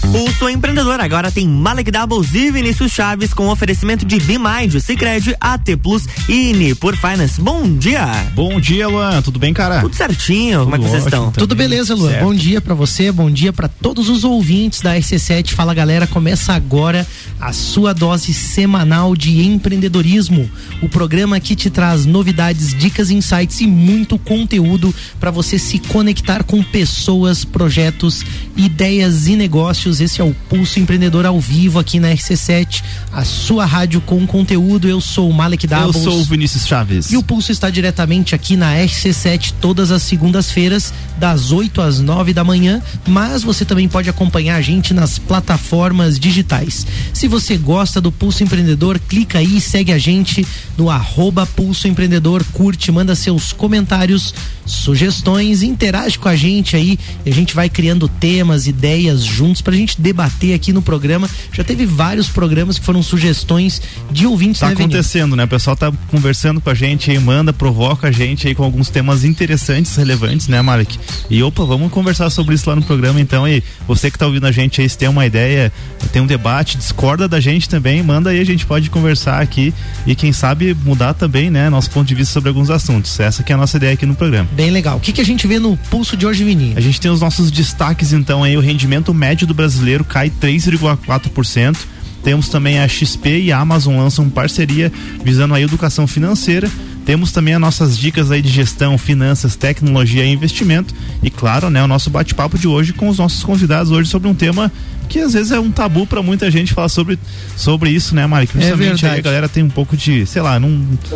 Pulso Empreendedor agora tem Malek Doubles e Vinícius Chaves com oferecimento de Bimind, Cicred, AT Plus e Nipur Finance. Bom dia! Bom dia, Luan. Tudo bem, cara? Tudo certinho. Tudo Como é que vocês estão? Tudo beleza, Luan. Certo. Bom dia para você, bom dia para todos os ouvintes da RC7. Fala, galera. Começa agora a sua dose semanal de empreendedorismo. O programa que te traz novidades, dicas, insights e muito conteúdo para você se conectar com pessoas, projetos, ideias e negócios esse é o Pulso Empreendedor ao vivo aqui na RC7, a sua rádio com conteúdo. Eu sou o Malek Doubles. Eu sou o Vinícius Chaves. E o Pulso está diretamente aqui na RC7 todas as segundas-feiras, das 8 às 9 da manhã. Mas você também pode acompanhar a gente nas plataformas digitais. Se você gosta do Pulso Empreendedor, clica aí e segue a gente no arroba Pulso Empreendedor, curte, manda seus comentários, sugestões, interage com a gente aí e a gente vai criando temas, ideias juntos pra gente debater aqui no programa. Já teve vários programas que foram sugestões de ouvintes. Tá né, acontecendo, né? O pessoal tá conversando com a gente aí, manda, provoca a gente aí com alguns temas interessantes, relevantes, né, Malik? E opa, vamos conversar sobre isso lá no programa então. E você que tá ouvindo a gente aí, se tem uma ideia, tem um debate, discorda da gente também, manda aí, a gente pode conversar aqui e quem sabe mudar também, né, nosso ponto de vista sobre alguns assuntos. Essa que é a nossa ideia aqui no programa. Bem legal. O que, que a gente vê no pulso de hoje, Vini? A gente tem os nossos destaques então aí, o rendimento médio do brasileiro brasileiro cai 3,4%. Temos também a XP e a Amazon lançam parceria visando a educação financeira. Temos também as nossas dicas aí de gestão, finanças, tecnologia e investimento. E claro, né, o nosso bate-papo de hoje com os nossos convidados hoje sobre um tema que às vezes é um tabu para muita gente falar sobre, sobre isso, né, Mari? Principalmente é a galera tem um pouco de, sei lá, não,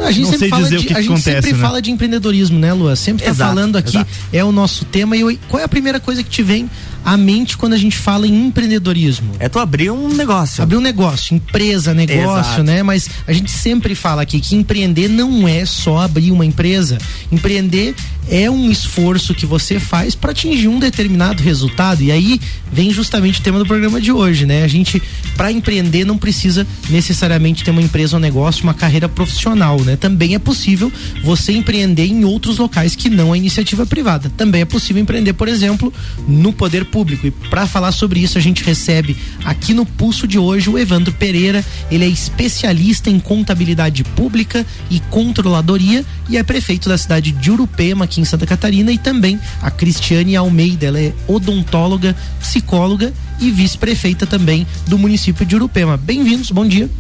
a gente não sei dizer de, o que, que acontece. A gente sempre né? fala de empreendedorismo, né, Lua? Sempre tá exato, falando aqui, exato. é o nosso tema. E qual é a primeira coisa que te vem a mente quando a gente fala em empreendedorismo? É tu abrir um negócio. Abrir um negócio, empresa, negócio, Exato. né? Mas a gente sempre fala aqui que empreender não é só abrir uma empresa. Empreender é um esforço que você faz para atingir um determinado resultado. E aí vem justamente o tema do programa de hoje, né? A gente, para empreender, não precisa necessariamente ter uma empresa, um negócio, uma carreira profissional, né? Também é possível você empreender em outros locais que não a iniciativa privada. Também é possível empreender, por exemplo, no poder público. E para falar sobre isso, a gente recebe aqui no Pulso de hoje o Evandro Pereira. Ele é especialista em contabilidade pública e controladoria e é prefeito da cidade de Urupema, aqui em Santa Catarina, e também a Cristiane Almeida. Ela é odontóloga, psicóloga e vice-prefeita também do município de Urupema. Bem-vindos, bom dia.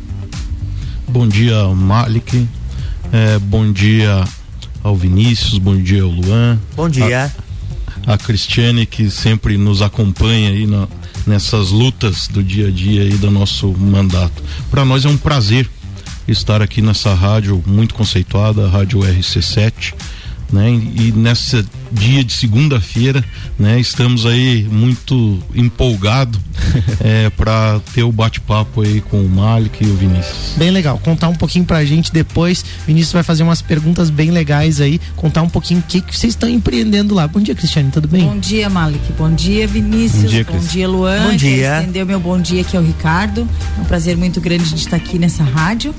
Bom dia, Malik. É, bom dia ao Vinícius, bom dia ao Luan. Bom dia. A, Cristiane que sempre nos acompanha aí na, nessas lutas do dia a dia aí do nosso mandato. Para nós é um prazer estar aqui nessa rádio muito conceituada, a Rádio RC7 né? E nesse dia de segunda-feira, né? Estamos aí muito empolgado é, para ter o bate-papo aí com o Malik e o Vinícius. Bem legal. Contar um pouquinho pra gente depois. Vinícius vai fazer umas perguntas bem legais aí, contar um pouquinho o que, que vocês estão empreendendo lá. Bom dia, Cristiane, tudo bem? Bom dia, Malik. Bom dia, Vinícius. Bom dia, bom dia Luan. Bom dia. Estendeu meu bom dia aqui ao Ricardo. É um prazer muito grande de estar aqui nessa rádio.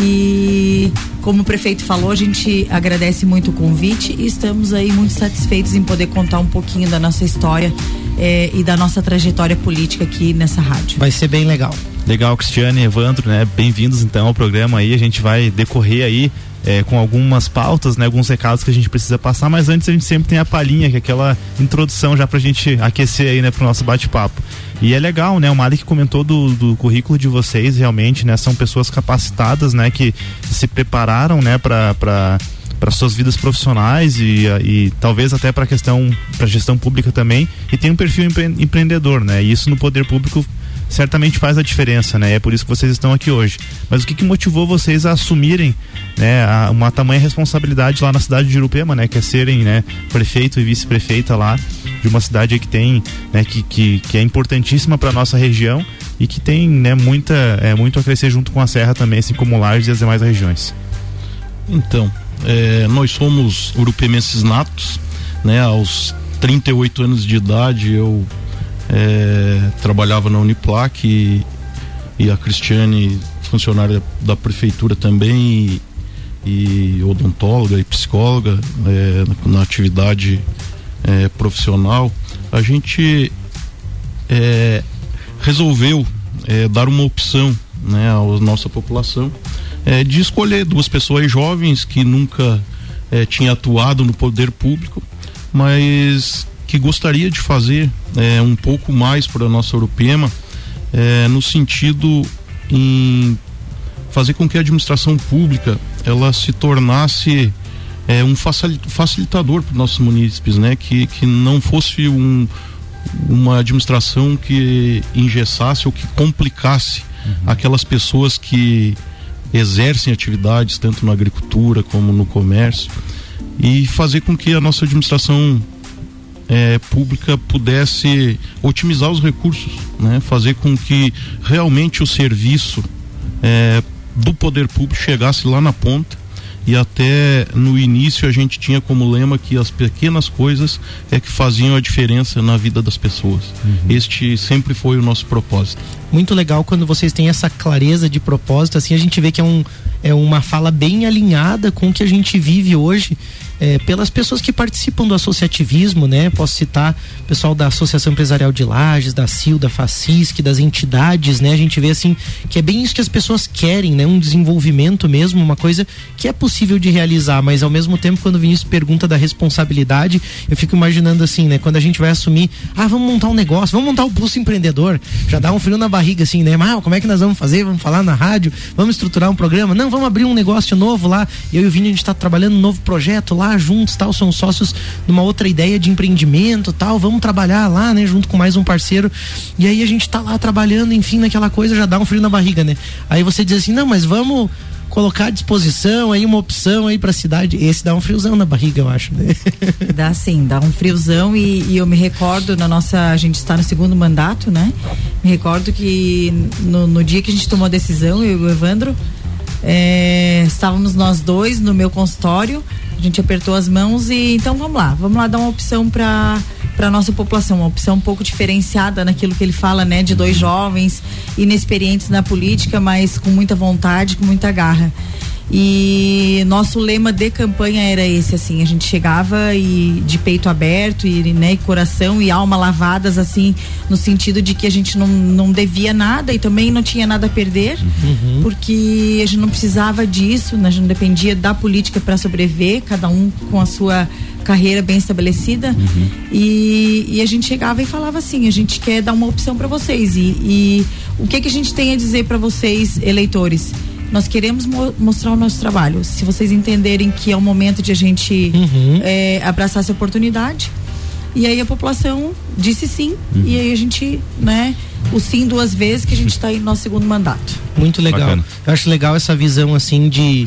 E como o prefeito falou, a gente agradece muito o convite e estamos aí muito satisfeitos em poder contar um pouquinho da nossa história eh, e da nossa trajetória política aqui nessa rádio. Vai ser bem legal. Legal, Cristiane e Evandro, né? Bem-vindos então ao programa aí. A gente vai decorrer aí é, com algumas pautas, né, alguns recados que a gente precisa passar, mas antes a gente sempre tem a palhinha, que é aquela introdução já pra gente aquecer aí, né, pro nosso bate-papo. E é legal, né, o Malik comentou do, do currículo de vocês, realmente, né, são pessoas capacitadas, né, que se prepararam, né, pra, pra para suas vidas profissionais e, e talvez até para a questão para gestão pública também e tem um perfil empre empreendedor, né? E isso no poder público certamente faz a diferença, né? É por isso que vocês estão aqui hoje. Mas o que, que motivou vocês a assumirem, né, a, uma tamanha responsabilidade lá na cidade de Irupema, né? Que é serem, né, prefeito e vice-prefeita lá de uma cidade que tem, né, que, que, que é importantíssima para nossa região e que tem, né, muita, é, muito a crescer junto com a Serra também, assim como Lages e as demais regiões. Então, é, nós somos urupemenses natos, né? Aos 38 anos de idade eu é, trabalhava na Uniplac e, e, a Cristiane, funcionária da prefeitura também, e, e odontóloga e psicóloga é, na, na, atividade é, profissional. A gente é, resolveu é, dar uma opção né, à nossa população é, de escolher duas pessoas jovens que nunca é, tinha atuado no poder público, mas que gostaria de fazer é, um pouco mais para a nossa Europema, é, no sentido em fazer com que a administração pública ela se tornasse é, um facilitador para os nossos munícipes, né? Que, que não fosse um, uma administração que engessasse ou que complicasse uhum. aquelas pessoas que exercem atividades tanto na agricultura como no comércio e fazer com que a nossa administração é, pública pudesse otimizar os recursos, né? fazer com que realmente o serviço é, do poder público chegasse lá na ponta e até no início a gente tinha como lema que as pequenas coisas é que faziam a diferença na vida das pessoas. Uhum. Este sempre foi o nosso propósito. Muito legal quando vocês têm essa clareza de propósito, assim a gente vê que é, um, é uma fala bem alinhada com o que a gente vive hoje é, pelas pessoas que participam do associativismo, né? Posso citar o pessoal da Associação Empresarial de Lages, da CIL, da FACISC, das entidades, né? A gente vê assim que é bem isso que as pessoas querem, né? Um desenvolvimento mesmo, uma coisa que é possível de realizar, mas ao mesmo tempo quando o Vinícius pergunta da responsabilidade, eu fico imaginando assim, né? Quando a gente vai assumir, ah, vamos montar um negócio, vamos montar o um pulso empreendedor, já dá um frio na barriga assim, né? Mas como é que nós vamos fazer? Vamos falar na rádio? Vamos estruturar um programa? Não, vamos abrir um negócio novo lá. Eu e o Vini a gente está trabalhando um novo projeto lá juntos, tal, são sócios numa outra ideia de empreendimento, tal, vamos trabalhar lá, né, junto com mais um parceiro. E aí a gente tá lá trabalhando, enfim, naquela coisa já dá um frio na barriga, né? Aí você diz assim: "Não, mas vamos colocar à disposição aí uma opção aí para a cidade. Esse dá um friozão na barriga, eu acho. Né? Dá sim, dá um friozão e, e, eu me recordo na nossa, a gente está no segundo mandato, né? Me recordo que no, no dia que a gente tomou a decisão, eu e o Evandro, é, estávamos nós dois no meu consultório a gente apertou as mãos e então vamos lá, vamos lá dar uma opção para para nossa população, uma opção um pouco diferenciada naquilo que ele fala, né, de dois jovens inexperientes na política, mas com muita vontade, com muita garra. E nosso lema de campanha era esse, assim, a gente chegava e de peito aberto e, né, coração e alma lavadas, assim, no sentido de que a gente não, não devia nada e também não tinha nada a perder, uhum. porque a gente não precisava disso, né, a gente não dependia da política para sobreviver, cada um com a sua carreira bem estabelecida. Uhum. E, e, a gente chegava e falava assim: a gente quer dar uma opção para vocês. E, e, o que, que a gente tem a dizer para vocês, eleitores? Nós queremos mo mostrar o nosso trabalho. Se vocês entenderem que é o momento de a gente uhum. é, abraçar essa oportunidade. E aí a população disse sim. Uhum. E aí a gente, né, o sim duas vezes que a gente está aí no nosso segundo mandato. Muito legal. Bacana. Eu acho legal essa visão assim de.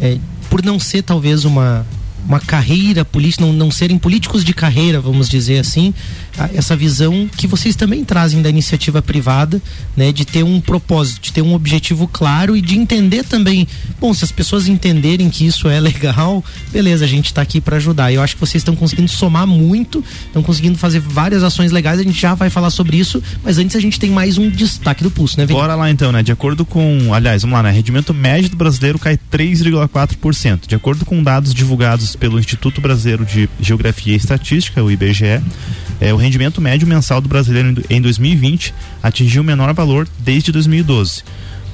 É, por não ser talvez uma uma carreira política, não, não serem políticos de carreira, vamos dizer assim, essa visão que vocês também trazem da iniciativa privada, né, de ter um propósito, de ter um objetivo claro e de entender também, bom, se as pessoas entenderem que isso é legal, beleza, a gente está aqui para ajudar. Eu acho que vocês estão conseguindo somar muito, estão conseguindo fazer várias ações legais, a gente já vai falar sobre isso, mas antes a gente tem mais um destaque do pulso, né, Vini? Bora lá então, né? De acordo com, aliás, vamos lá, né? Rendimento médio do brasileiro cai 3,4%. De acordo com dados divulgados pelo Instituto Brasileiro de Geografia e Estatística, o IBGE, é, o rendimento médio mensal do brasileiro em 2020 atingiu o menor valor desde 2012,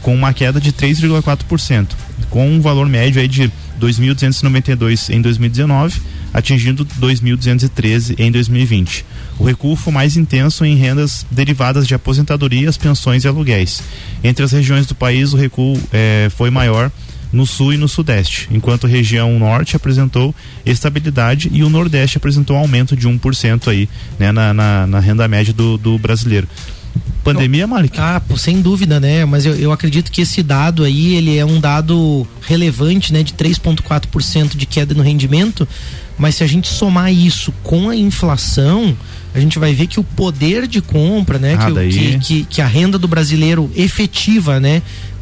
com uma queda de 3,4%, com um valor médio aí de 2.292 em 2019, atingindo 2.213 em 2020. O recuo foi mais intenso em rendas derivadas de aposentadorias, pensões e aluguéis. Entre as regiões do país, o recuo é, foi maior no sul e no sudeste, enquanto a região norte apresentou estabilidade e o nordeste apresentou um aumento de 1% aí, né, na, na, na renda média do, do brasileiro. Pandemia, Malik? Ah, pô, sem dúvida, né? Mas eu, eu acredito que esse dado aí, ele é um dado relevante, né? De 3,4% de queda no rendimento. Mas se a gente somar isso com a inflação, a gente vai ver que o poder de compra, né? Ah, que, que, que, que, a renda do brasileiro efetiva, né?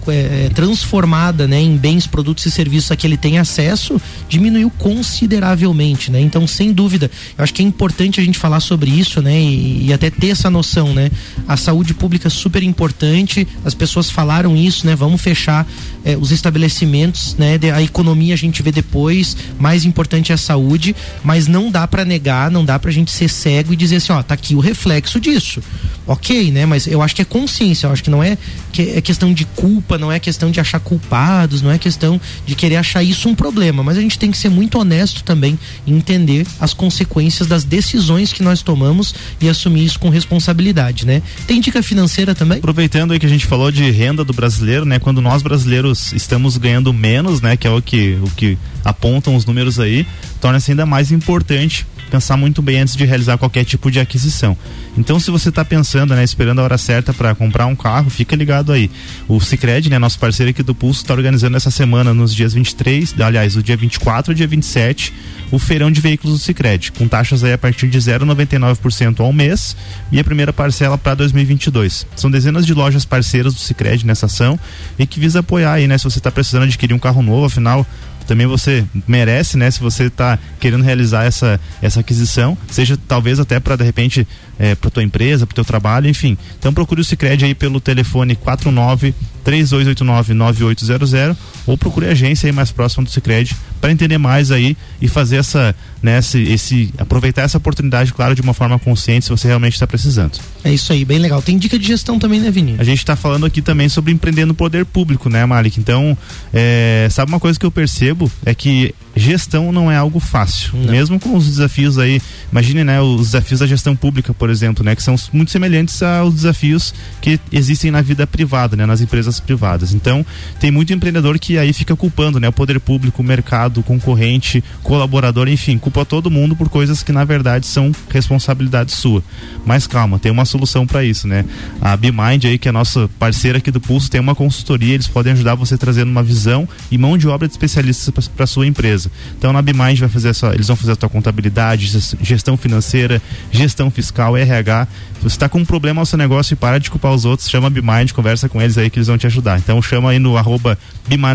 É, transformada né, em bens, produtos e serviços a que ele tem acesso diminuiu consideravelmente, né? Então, sem dúvida, eu acho que é importante a gente falar sobre isso, né? E, e até ter essa noção, né? A saúde pública é super importante, as pessoas falaram isso, né? Vamos fechar é, os estabelecimentos, né? A economia a gente vê depois, mais importante é a saúde, mas não dá para negar, não dá pra gente ser cego e dizer assim, ó, tá aqui o reflexo disso ok, né? Mas eu acho que é consciência, eu acho que não é, que é questão de culpa, não é questão de achar culpados, não é questão de querer achar isso um problema, mas a gente tem que ser muito honesto também e entender as consequências das decisões que nós tomamos e assumir isso com responsabilidade, né? Tem dica financeira também? Aproveitando aí que a gente falou de renda do brasileiro, né? Quando nós brasileiros estamos ganhando menos, né? Que é o que, o que apontam os números aí, torna-se ainda mais importante pensar muito bem antes de realizar qualquer tipo de aquisição. Então, se você está pensando, né, esperando a hora certa para comprar um carro, fica ligado aí. O Sicredi, né, nosso parceiro aqui do Pulso, está organizando essa semana nos dias 23, aliás, o dia 24 e dia 27, o feirão de veículos do Sicredi, com taxas aí a partir de 0,99% ao mês e a primeira parcela para 2022. São dezenas de lojas parceiras do Sicredi nessa ação e que visa apoiar aí, né, se você está precisando adquirir um carro novo, afinal também você merece, né? Se você está querendo realizar essa, essa aquisição, seja talvez até para de repente é, para tua empresa, para teu trabalho, enfim. Então procure o Sicredi aí pelo telefone 49 3289 9800 ou procure a agência aí mais próxima do Sicredi para entender mais aí e fazer essa, né, esse, esse, aproveitar essa oportunidade, claro, de uma forma consciente se você realmente está precisando. É isso aí, bem legal. Tem dica de gestão também, né, Vini? A gente está falando aqui também sobre empreender no poder público, né, Malik? Então, é, sabe uma coisa que eu percebo é que gestão não é algo fácil, não. mesmo com os desafios aí, imagine, né, os desafios da gestão pública, por exemplo, né, que são muito semelhantes aos desafios que existem na vida privada, né, nas empresas privadas. Então, tem muito empreendedor que aí fica culpando, né, o poder público, o mercado, o concorrente, colaborador, enfim, culpa todo mundo por coisas que na verdade são responsabilidade sua. Mas calma, tem uma solução para isso, né? A BeMind aí, que é nossa parceira aqui do Pulso, tem uma consultoria, eles podem ajudar você trazendo uma visão e mão de obra de especialistas para sua empresa. Então, na BeMind vai fazer essa, eles vão fazer a tua contabilidade, gestão financeira, gestão fiscal, RH. Se você está com um problema no seu negócio e para de culpar os outros, chama a BeMind, conversa com eles aí que eles vão te ajudar. Então, chama aí no arroba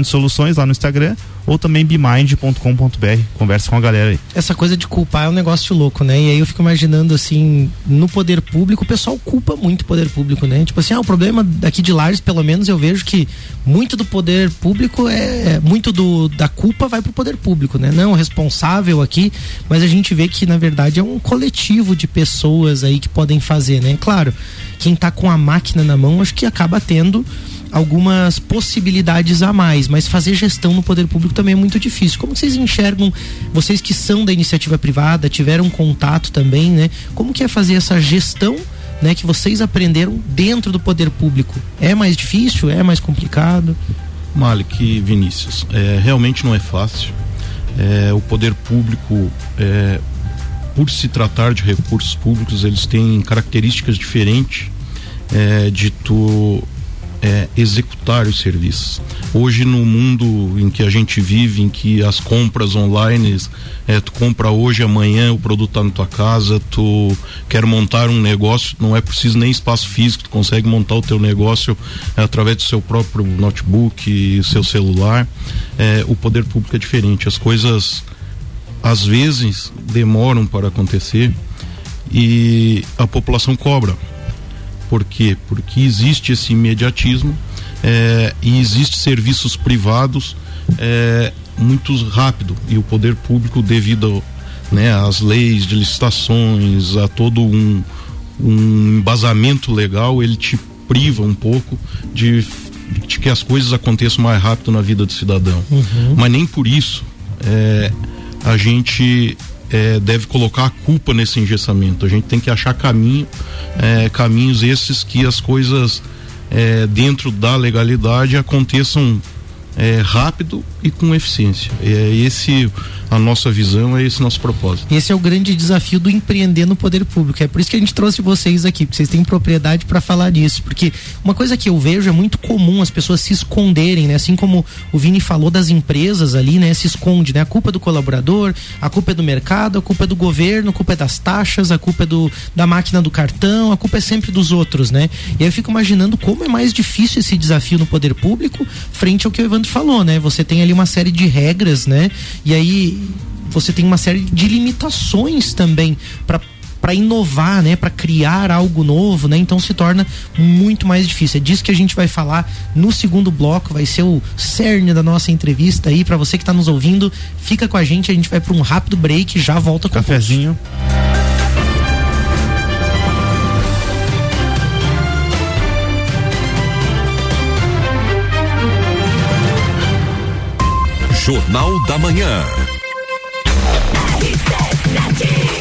Soluções lá no Instagram ou também bemind.com.br. Conversa com a galera aí. Essa coisa de culpar é um negócio louco, né? E aí eu fico imaginando assim, no poder público, o pessoal culpa muito o poder público, né? Tipo assim, ah, o problema daqui de Lares, pelo menos eu vejo que muito do poder público é, é muito do da culpa vai pro poder público, né? Não responsável aqui, mas a gente vê que na verdade é um coletivo de pessoas aí que podem fazer, né? Claro, quem tá com a máquina na mão, acho que acaba tendo algumas possibilidades a mais, mas fazer gestão no poder público também é muito difícil. Como vocês enxergam, vocês que são da iniciativa privada, tiveram contato também, né? Como que é fazer essa gestão, né, que vocês aprenderam dentro do poder público? É mais difícil? É mais complicado? Malik Vinícius, é, realmente não é fácil. É, o poder público, é, por se tratar de recursos públicos, eles têm características diferentes é, de tu é, executar os serviços. Hoje no mundo em que a gente vive, em que as compras online, é, tu compra hoje, amanhã o produto está na tua casa, tu quer montar um negócio, não é preciso nem espaço físico, tu consegue montar o teu negócio é, através do seu próprio notebook, seu celular. É, o poder público é diferente, as coisas às vezes demoram para acontecer e a população cobra por quê? Porque existe esse imediatismo é, e existe serviços privados é, muito rápido e o poder público devido né, às leis de licitações, a todo um, um embasamento legal, ele te priva um pouco de, de, que as coisas aconteçam mais rápido na vida do cidadão. Uhum. Mas nem por isso é, a gente é, deve colocar a culpa nesse engessamento. A gente tem que achar caminho, é, caminhos esses que as coisas é, dentro da legalidade aconteçam é, rápido e com eficiência. É esse a nossa visão, é esse nosso propósito. Esse é o grande desafio do empreender no poder público. É por isso que a gente trouxe vocês aqui, porque vocês têm propriedade para falar disso. Porque uma coisa que eu vejo é muito comum as pessoas se esconderem, né? Assim como o Vini falou das empresas ali, né? Se esconde, né? A culpa é do colaborador, a culpa é do mercado, a culpa é do governo, a culpa é das taxas, a culpa é do, da máquina do cartão, a culpa é sempre dos outros, né? E aí eu fico imaginando como é mais difícil esse desafio no poder público frente ao que o Evandro falou, né? Você tem ali uma série de regras, né? E aí você tem uma série de limitações também para para inovar, né, para criar algo novo, né? Então se torna muito mais difícil. É disso que a gente vai falar no segundo bloco, vai ser o cerne da nossa entrevista aí para você que está nos ouvindo. Fica com a gente, a gente vai para um rápido break já volta com cafezinho. o Jornal da Manhã.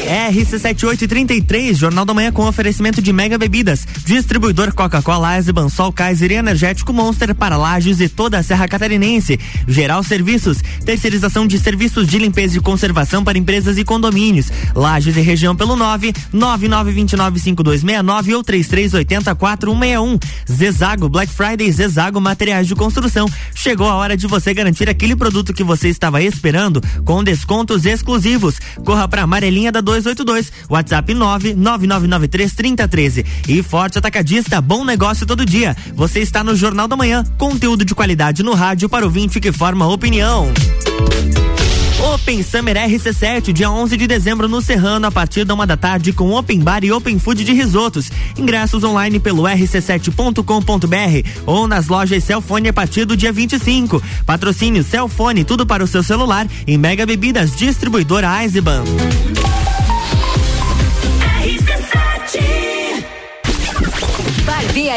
RC7833, Jornal da Manhã com oferecimento de Mega Bebidas, distribuidor Coca-Cola, Eisenbahn, Sol Kaiser e Energético Monster para Lages e toda a Serra Catarinense. Geral Serviços, terceirização de serviços de limpeza e conservação para empresas e condomínios. Lages e região pelo 9 99295269 ou 33804161. Zezago Black Friday Zezago Materiais de Construção. Chegou a hora de você garantir aquele produto que você estava esperando com descontos exclusivos. Corra para Amarelinha da 282, WhatsApp 999933013. E Forte Atacadista, bom negócio todo dia. Você está no Jornal da Manhã, conteúdo de qualidade no rádio para o vinte que forma opinião. Open Summer RC7, dia 11 de dezembro no Serrano, a partir da uma da tarde, com Open Bar e Open Food de risotos. Ingressos online pelo rc7.com.br ou nas lojas Celfone a partir do dia 25. Patrocínio Celfone, tudo para o seu celular e Mega Bebidas, distribuidora Eisenbahn.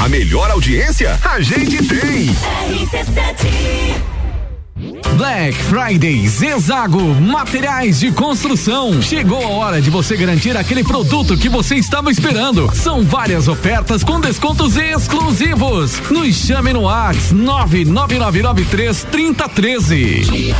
A melhor audiência a gente tem. Black Friday Zezago Materiais de Construção. Chegou a hora de você garantir aquele produto que você estava esperando. São várias ofertas com descontos exclusivos. Nos chame no Ax 99993 3013.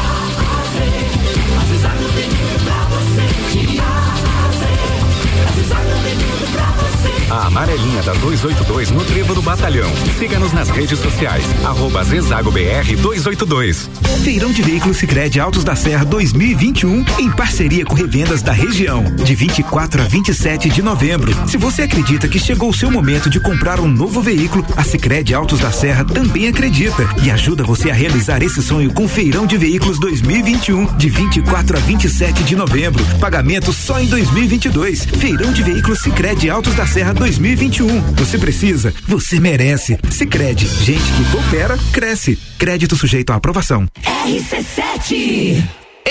A amarelinha da 282 no Trevo do Batalhão. Siga-nos nas redes sociais. Arroba Zezago BR 282. Feirão de Veículos Sicredi Altos da Serra 2021 em parceria com revendas da região. De 24 a 27 de novembro. Se você acredita que chegou o seu momento de comprar um novo veículo, a Sicredi Altos da Serra também acredita e ajuda você a realizar esse sonho com Feirão de Veículos 2021 de 24 a 27 de novembro. Pagamento só em 2022. Feirão de Veículos Sicredi Altos da Serra 2021. Você precisa, você merece. Sicredi, gente que coopera, cresce. Crédito sujeito à aprovação. RC7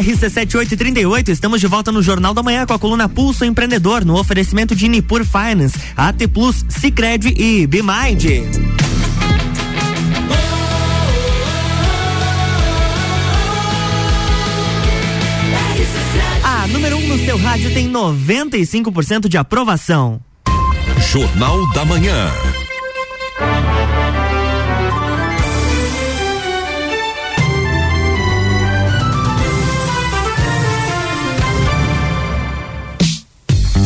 RC7838, estamos de volta no Jornal da Manhã com a coluna Pulso Empreendedor, no oferecimento de Nipur Finance, AT Plus, Cicred e BeMind. A número 1 um no seu rádio tem 95% de aprovação. Jornal da Manhã.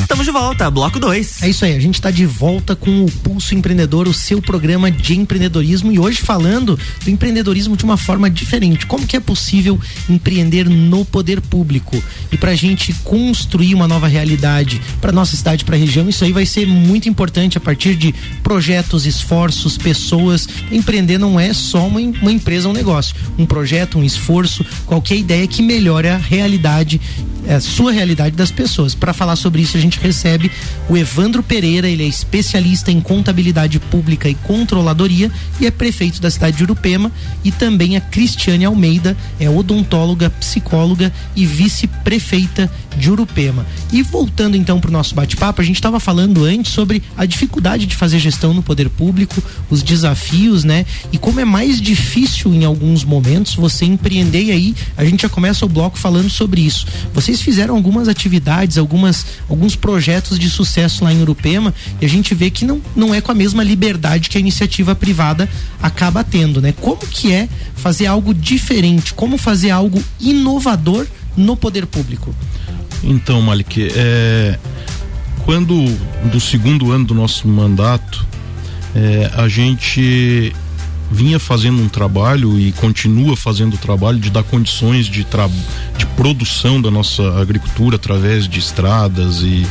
Estamos de volta, bloco 2. É isso aí, a gente está de volta com o Pulso Empreendedor, o seu programa de empreendedorismo e hoje falando do empreendedorismo de uma forma diferente. Como que é possível empreender no poder público? E para a gente construir uma nova realidade para nossa cidade, para a região, isso aí vai ser muito importante a partir de projetos, esforços, pessoas. Empreender não é só uma, uma empresa, um negócio. Um projeto, um esforço, qualquer ideia que melhore a realidade, a sua realidade das pessoas. Para falar sobre isso, a gente recebe o Evandro Pereira, ele é especialista em contabilidade pública e controladoria e é prefeito da cidade de Urupema e também a Cristiane Almeida, é odontóloga, psicóloga e vice-prefeita de Urupema. E voltando então para o nosso bate-papo, a gente estava falando antes sobre a dificuldade de fazer gestão no poder público, os desafios, né? E como é mais difícil em alguns momentos você empreender e aí a gente já começa o bloco falando sobre isso. Vocês fizeram algumas atividades, algumas alguns projetos de sucesso lá em Urupema e a gente vê que não, não é com a mesma liberdade que a iniciativa privada acaba tendo, né? Como que é fazer algo diferente? Como fazer algo inovador no poder público? Então, Malik, é, quando do segundo ano do nosso mandato, é, a gente vinha fazendo um trabalho e continua fazendo o trabalho de dar condições de, de produção da nossa agricultura através de estradas e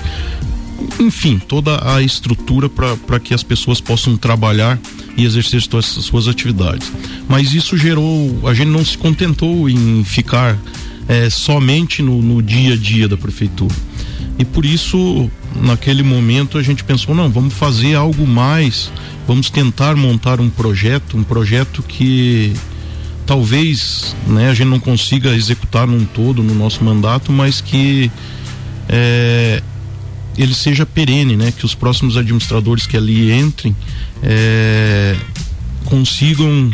enfim, toda a estrutura para que as pessoas possam trabalhar e exercer suas, suas atividades. Mas isso gerou, a gente não se contentou em ficar é, somente no, no dia a dia da prefeitura. E por isso, naquele momento, a gente pensou: não, vamos fazer algo mais, vamos tentar montar um projeto, um projeto que talvez né, a gente não consiga executar num todo no nosso mandato, mas que é, ele seja perene, né? Que os próximos administradores que ali entrem é, consigam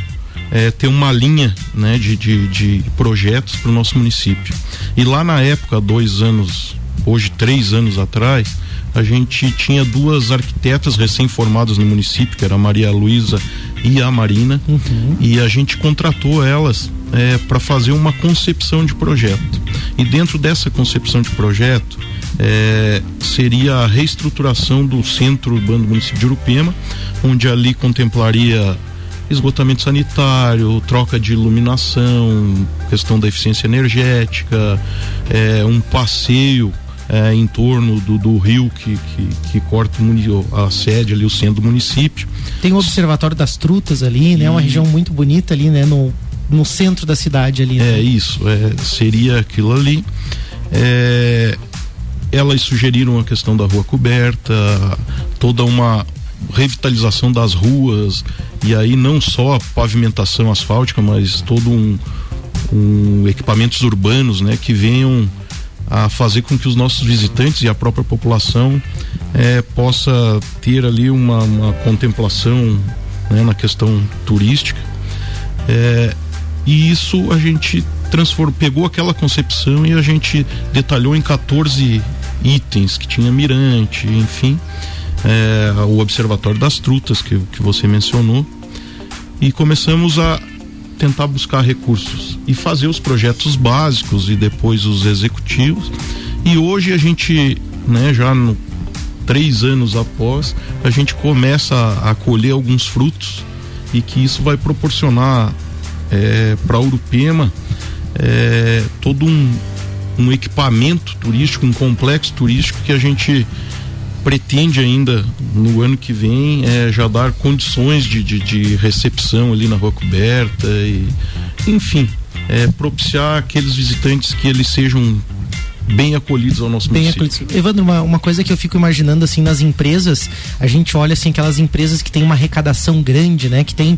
é, ter uma linha né, de, de, de projetos para o nosso município. E lá na época, dois anos, hoje três anos atrás, a gente tinha duas arquitetas recém-formadas no município, que era a Maria Luísa e a Marina, uhum. e a gente contratou elas é, para fazer uma concepção de projeto. E dentro dessa concepção de projeto, é, seria a reestruturação do centro urbano do município de Urupema, onde ali contemplaria esgotamento sanitário, troca de iluminação, questão da eficiência energética, é, um passeio é, em torno do, do rio que, que, que, corta a sede ali, o centro do município. Tem o Observatório das Trutas ali, né? Uma região muito bonita ali, né? No, no centro da cidade ali. Né? É isso, é, seria aquilo ali. É, elas sugeriram a questão da rua coberta, toda uma revitalização das ruas e aí não só a pavimentação asfáltica, mas todo um, um equipamentos urbanos, né, que venham a fazer com que os nossos visitantes e a própria população é, possa ter ali uma, uma contemplação né, na questão turística. É, e isso a gente transformou, pegou aquela concepção e a gente detalhou em 14 itens que tinha mirante, enfim, é, o observatório das trutas que, que você mencionou e começamos a tentar buscar recursos e fazer os projetos básicos e depois os executivos. E hoje a gente, né, já no três anos após, a gente começa a, a colher alguns frutos e que isso vai proporcionar é, para Urupema é, todo um, um equipamento turístico, um complexo turístico que a gente pretende ainda no ano que vem é, já dar condições de, de, de, recepção ali na Rua Coberta e enfim é, propiciar aqueles visitantes que eles sejam bem acolhidos ao nosso bem município. Acolhidos. Evandro, uma, uma coisa que eu fico imaginando assim nas empresas, a gente olha assim aquelas empresas que têm uma arrecadação grande, né, que tem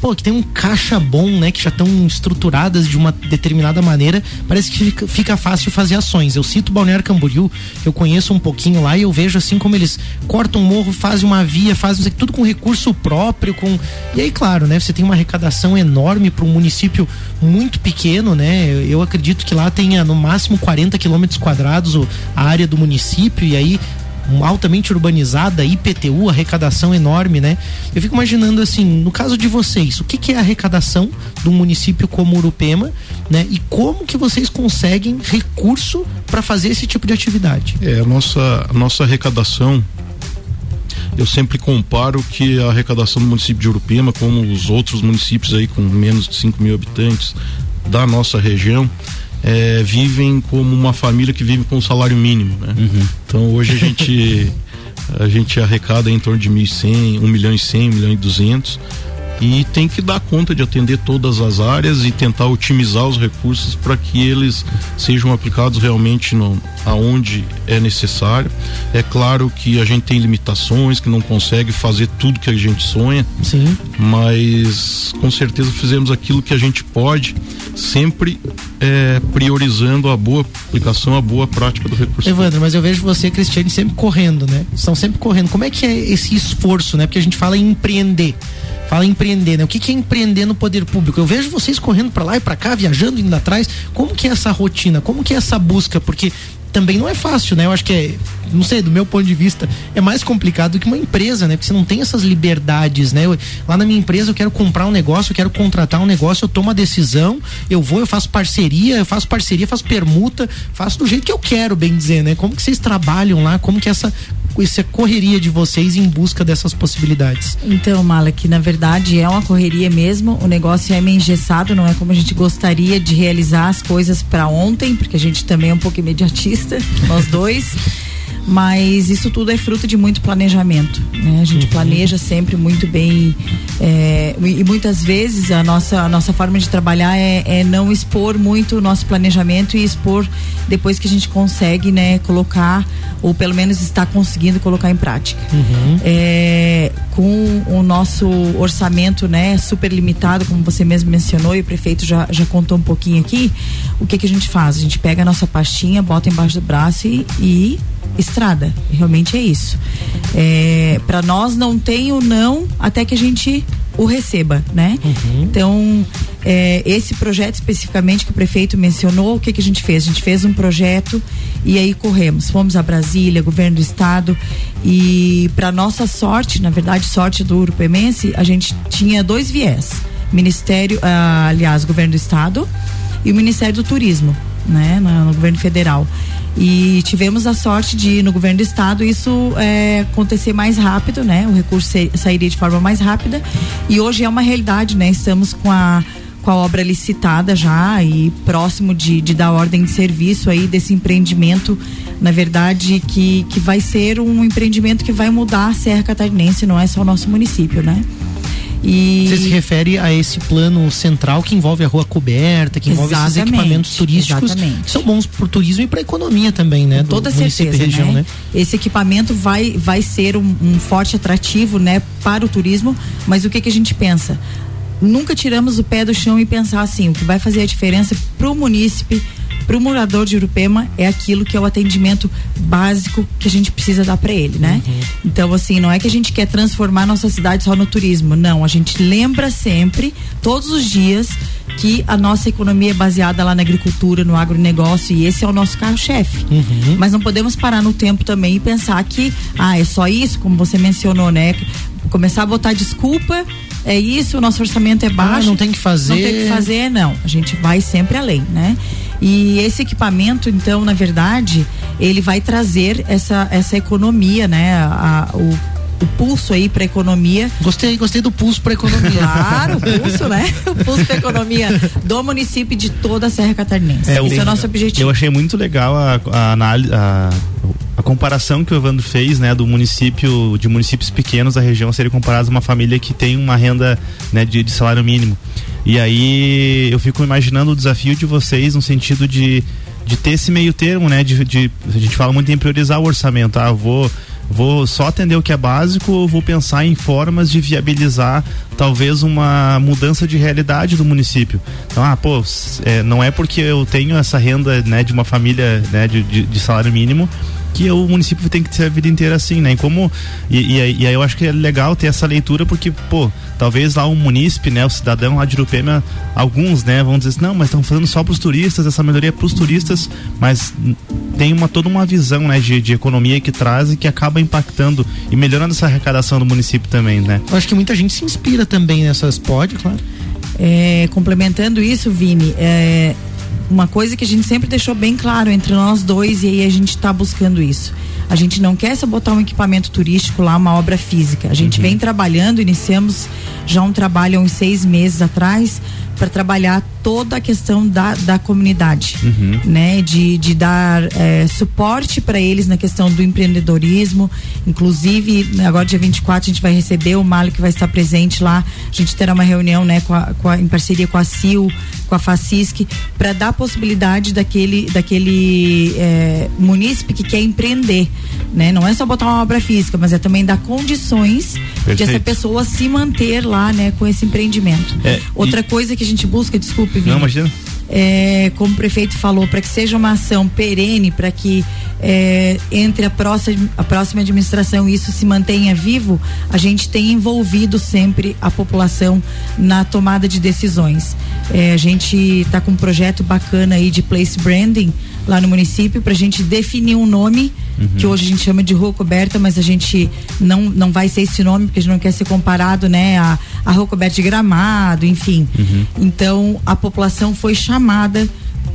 pô, que tem um caixa bom, né? Que já estão estruturadas de uma determinada maneira, parece que fica, fica fácil fazer ações. Eu cito Balneário Camboriú, que eu conheço um pouquinho lá e eu vejo assim como eles cortam um morro, fazem uma via, fazem tudo com recurso próprio, com e aí claro, né? Você tem uma arrecadação enorme para um município muito pequeno, né? Eu acredito que lá tenha no máximo 40 quilômetros quadrados a área do município e aí altamente urbanizada, IPTU, arrecadação enorme, né? Eu fico imaginando assim, no caso de vocês, o que, que é a arrecadação de um município como Urupema, né? E como que vocês conseguem recurso para fazer esse tipo de atividade? É, a nossa, a nossa arrecadação eu sempre comparo que a arrecadação do município de Urupema, como os outros municípios aí com menos de 5 mil habitantes da nossa região, é, vivem como uma família que vive com o salário mínimo, né? Uhum. Então hoje a gente a gente arrecada em torno de 1.100, 1 milhão e 100, 1 milhão e 200 e tem que dar conta de atender todas as áreas e tentar otimizar os recursos para que eles sejam aplicados realmente no, aonde é necessário. É claro que a gente tem limitações, que não consegue fazer tudo que a gente sonha. Sim. Mas com certeza fizemos aquilo que a gente pode, sempre é, priorizando a boa aplicação, a boa prática do recurso. Evandro, mas eu vejo você, Cristiane, sempre correndo, né? Estão sempre correndo. Como é que é esse esforço, né? Porque a gente fala em empreender fala empreender, né? O que, que é empreender no poder público? Eu vejo vocês correndo para lá e para cá, viajando, indo atrás. Como que é essa rotina? Como que é essa busca? Porque também não é fácil, né? Eu acho que é, não sei, do meu ponto de vista, é mais complicado do que uma empresa, né? Porque você não tem essas liberdades, né? Eu, lá na minha empresa eu quero comprar um negócio, eu quero contratar um negócio, eu tomo uma decisão, eu vou, eu faço parceria, eu faço parceria, faço permuta, faço do jeito que eu quero, bem dizer, né? Como que vocês trabalham lá? Como que essa essa correria de vocês em busca dessas possibilidades? Então, Mala, que na verdade é uma correria mesmo, o negócio é meio engessado, não é como a gente gostaria de realizar as coisas para ontem, porque a gente também é um pouco imediatista, nós dois mas isso tudo é fruto de muito planejamento. Né? A gente uhum. planeja sempre muito bem é, e muitas vezes a nossa, a nossa forma de trabalhar é, é, não expor muito o nosso planejamento e expor depois que a gente consegue né, colocar ou pelo menos está conseguindo colocar em prática. Uhum. É, com o nosso orçamento né, super limitado, como você mesmo mencionou e o prefeito já, já contou um pouquinho aqui, o que, que a gente faz? A gente pega a nossa pastinha, bota embaixo do braço e, e estrada. Realmente é isso. É, para nós não tem o não até que a gente o receba, né? Uhum. Então, é, esse projeto especificamente que o prefeito mencionou, o que, que a gente fez? A gente fez um projeto e aí corremos. Fomos a Brasília, governo do estado e para nossa sorte, na verdade, sorte do Urupemense, a gente tinha dois viés. Ministério, ah, aliás, governo do estado e o Ministério do Turismo, né? no, no governo federal. E tivemos a sorte de, no governo do estado, isso é, acontecer mais rápido, né? O recurso sairia de forma mais rápida. E hoje é uma realidade, né? Estamos com a com a obra licitada já e próximo de, de dar ordem de serviço aí desse empreendimento, na verdade, que, que vai ser um empreendimento que vai mudar a Serra Catarinense, não é só o nosso município, né? E... Você se refere a esse plano central que envolve a rua coberta, que envolve exatamente, esses equipamentos turísticos exatamente. que são bons para o turismo e para a economia também, né? Com toda certeza, região, né? né? Esse equipamento vai, vai ser um, um, forte atrativo, né, para o turismo, mas o que que a gente pensa? Nunca tiramos o pé do chão e pensar assim, o que vai fazer a diferença para o munícipe, para o morador de Urupema é aquilo que é o atendimento básico que a gente precisa dar para ele, né? Uhum. Então, assim, não é que a gente quer transformar nossa cidade só no turismo, não. A gente lembra sempre, todos os dias, que a nossa economia é baseada lá na agricultura, no agronegócio, e esse é o nosso carro-chefe. Uhum. Mas não podemos parar no tempo também e pensar que, ah, é só isso, como você mencionou, né? Começar a botar desculpa é isso, o nosso orçamento é ah, baixo. Ah, não tem que fazer. Não tem que fazer, não. A gente vai sempre além, né? E esse equipamento, então, na verdade, ele vai trazer essa, essa economia, né? A, o, o pulso aí para economia. Gostei, gostei do pulso para economia. Claro, o pulso, né? O pulso para economia do município de toda a Serra Catarinense. É, Esse é o nosso objetivo. Eu achei muito legal a, a, a, a comparação que o Evandro fez, né, do município, de municípios pequenos da região serem comparados a uma família que tem uma renda, né, de, de salário mínimo. E aí eu fico imaginando o desafio de vocês no sentido de, de ter esse meio termo, né? De, de, a gente fala muito em priorizar o orçamento. Ah, vou, vou só atender o que é básico ou vou pensar em formas de viabilizar talvez uma mudança de realidade do município. Então, ah, pô, é, não é porque eu tenho essa renda né, de uma família né, de, de, de salário mínimo que o município tem que ser a vida inteira assim, né? E como e, e, e, aí eu acho que é legal ter essa leitura porque, pô, talvez lá o munícipe, né, o cidadão lá de Urupema, alguns, né, vão dizer assim, não, mas estão fazendo só para os turistas, essa melhoria é para os turistas, mas tem uma toda uma visão, né, de, de economia que traz e que acaba impactando e melhorando essa arrecadação do município também, né? Eu acho que muita gente se inspira também nessas pode, claro. É, complementando isso, Vini, é, uma coisa que a gente sempre deixou bem claro entre nós dois e aí a gente está buscando isso. A gente não quer só botar um equipamento turístico lá, uma obra física. A gente uhum. vem trabalhando, iniciamos já um trabalho há uns seis meses atrás para trabalhar toda a questão da, da comunidade, uhum. né? De, de dar é, suporte para eles na questão do empreendedorismo. Inclusive, agora dia 24 a gente vai receber o Malo que vai estar presente lá. A gente terá uma reunião, né, com a, com a em parceria com a CIL, com a FACISC, para dar possibilidade daquele, daquele é, munícipe que quer empreender. Né? Não é só botar uma obra física, mas é também dar condições Perfeito. de essa pessoa se manter lá, né, com esse empreendimento. É, Outra e... coisa que a gente busca, desculpe, Vini, Não, imagina. É, como o prefeito falou, para que seja uma ação perene, para que é, entre a próxima, a próxima administração isso se mantenha vivo, a gente tem envolvido sempre a população na tomada de decisões. É, a gente está com um projeto bacana aí de place branding lá no município para a gente definir um nome uhum. que hoje a gente chama de rua coberta, mas a gente não não vai ser esse nome porque a gente não quer ser comparado, né, a, a rua coberta de Gramado, enfim. Uhum. Então a população foi chamada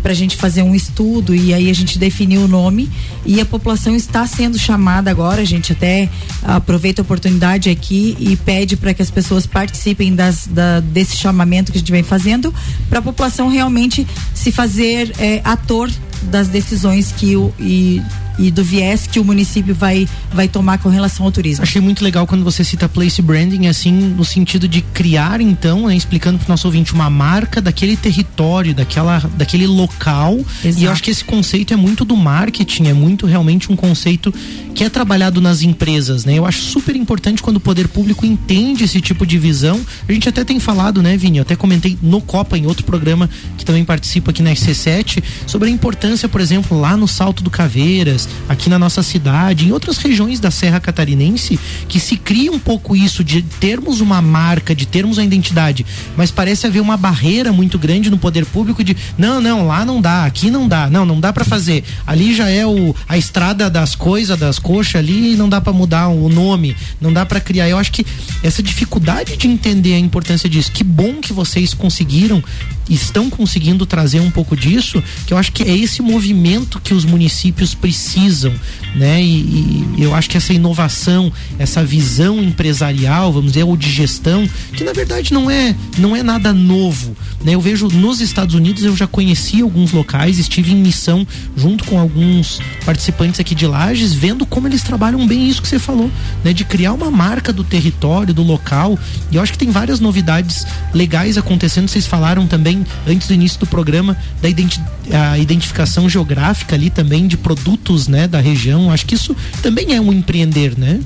para a gente fazer um estudo e aí a gente definiu o nome e a população está sendo chamada agora. A gente até aproveita a oportunidade aqui e pede para que as pessoas participem das, da, desse chamamento que a gente vem fazendo para a população realmente se fazer é, ator das decisões que o e e do viés que o município vai, vai tomar com relação ao turismo. Achei muito legal quando você cita place branding, assim, no sentido de criar, então, né, explicando para o nosso ouvinte uma marca daquele território, daquela, daquele local. Exato. E eu acho que esse conceito é muito do marketing, é muito realmente um conceito que é trabalhado nas empresas, né? Eu acho super importante quando o poder público entende esse tipo de visão. A gente até tem falado, né, Vini? Eu até comentei no Copa, em outro programa que também participa aqui na SC7, sobre a importância, por exemplo, lá no Salto do Caveiras, aqui na nossa cidade, em outras regiões da Serra Catarinense, que se cria um pouco isso de termos uma marca, de termos uma identidade, mas parece haver uma barreira muito grande no poder público de não, não, lá não dá, aqui não dá, não, não dá para fazer. Ali já é o a estrada das coisas, das coxas ali, não dá para mudar o nome, não dá para criar. Eu acho que essa dificuldade de entender a importância disso, que bom que vocês conseguiram estão conseguindo trazer um pouco disso, que eu acho que é esse movimento que os municípios precisam, né? E, e, eu acho que essa inovação, essa visão empresarial, vamos dizer, ou de gestão, que na verdade não é não é nada novo, né? Eu vejo nos Estados Unidos eu já conheci alguns locais, estive em missão junto com alguns participantes aqui de Lages, vendo como eles trabalham bem isso que você falou, né? De criar uma marca do território, do local. E eu acho que tem várias novidades legais acontecendo. Vocês falaram também também, antes do início do programa, da identi a identificação geográfica ali também de produtos, né, da região. Acho que isso também é um empreender, né?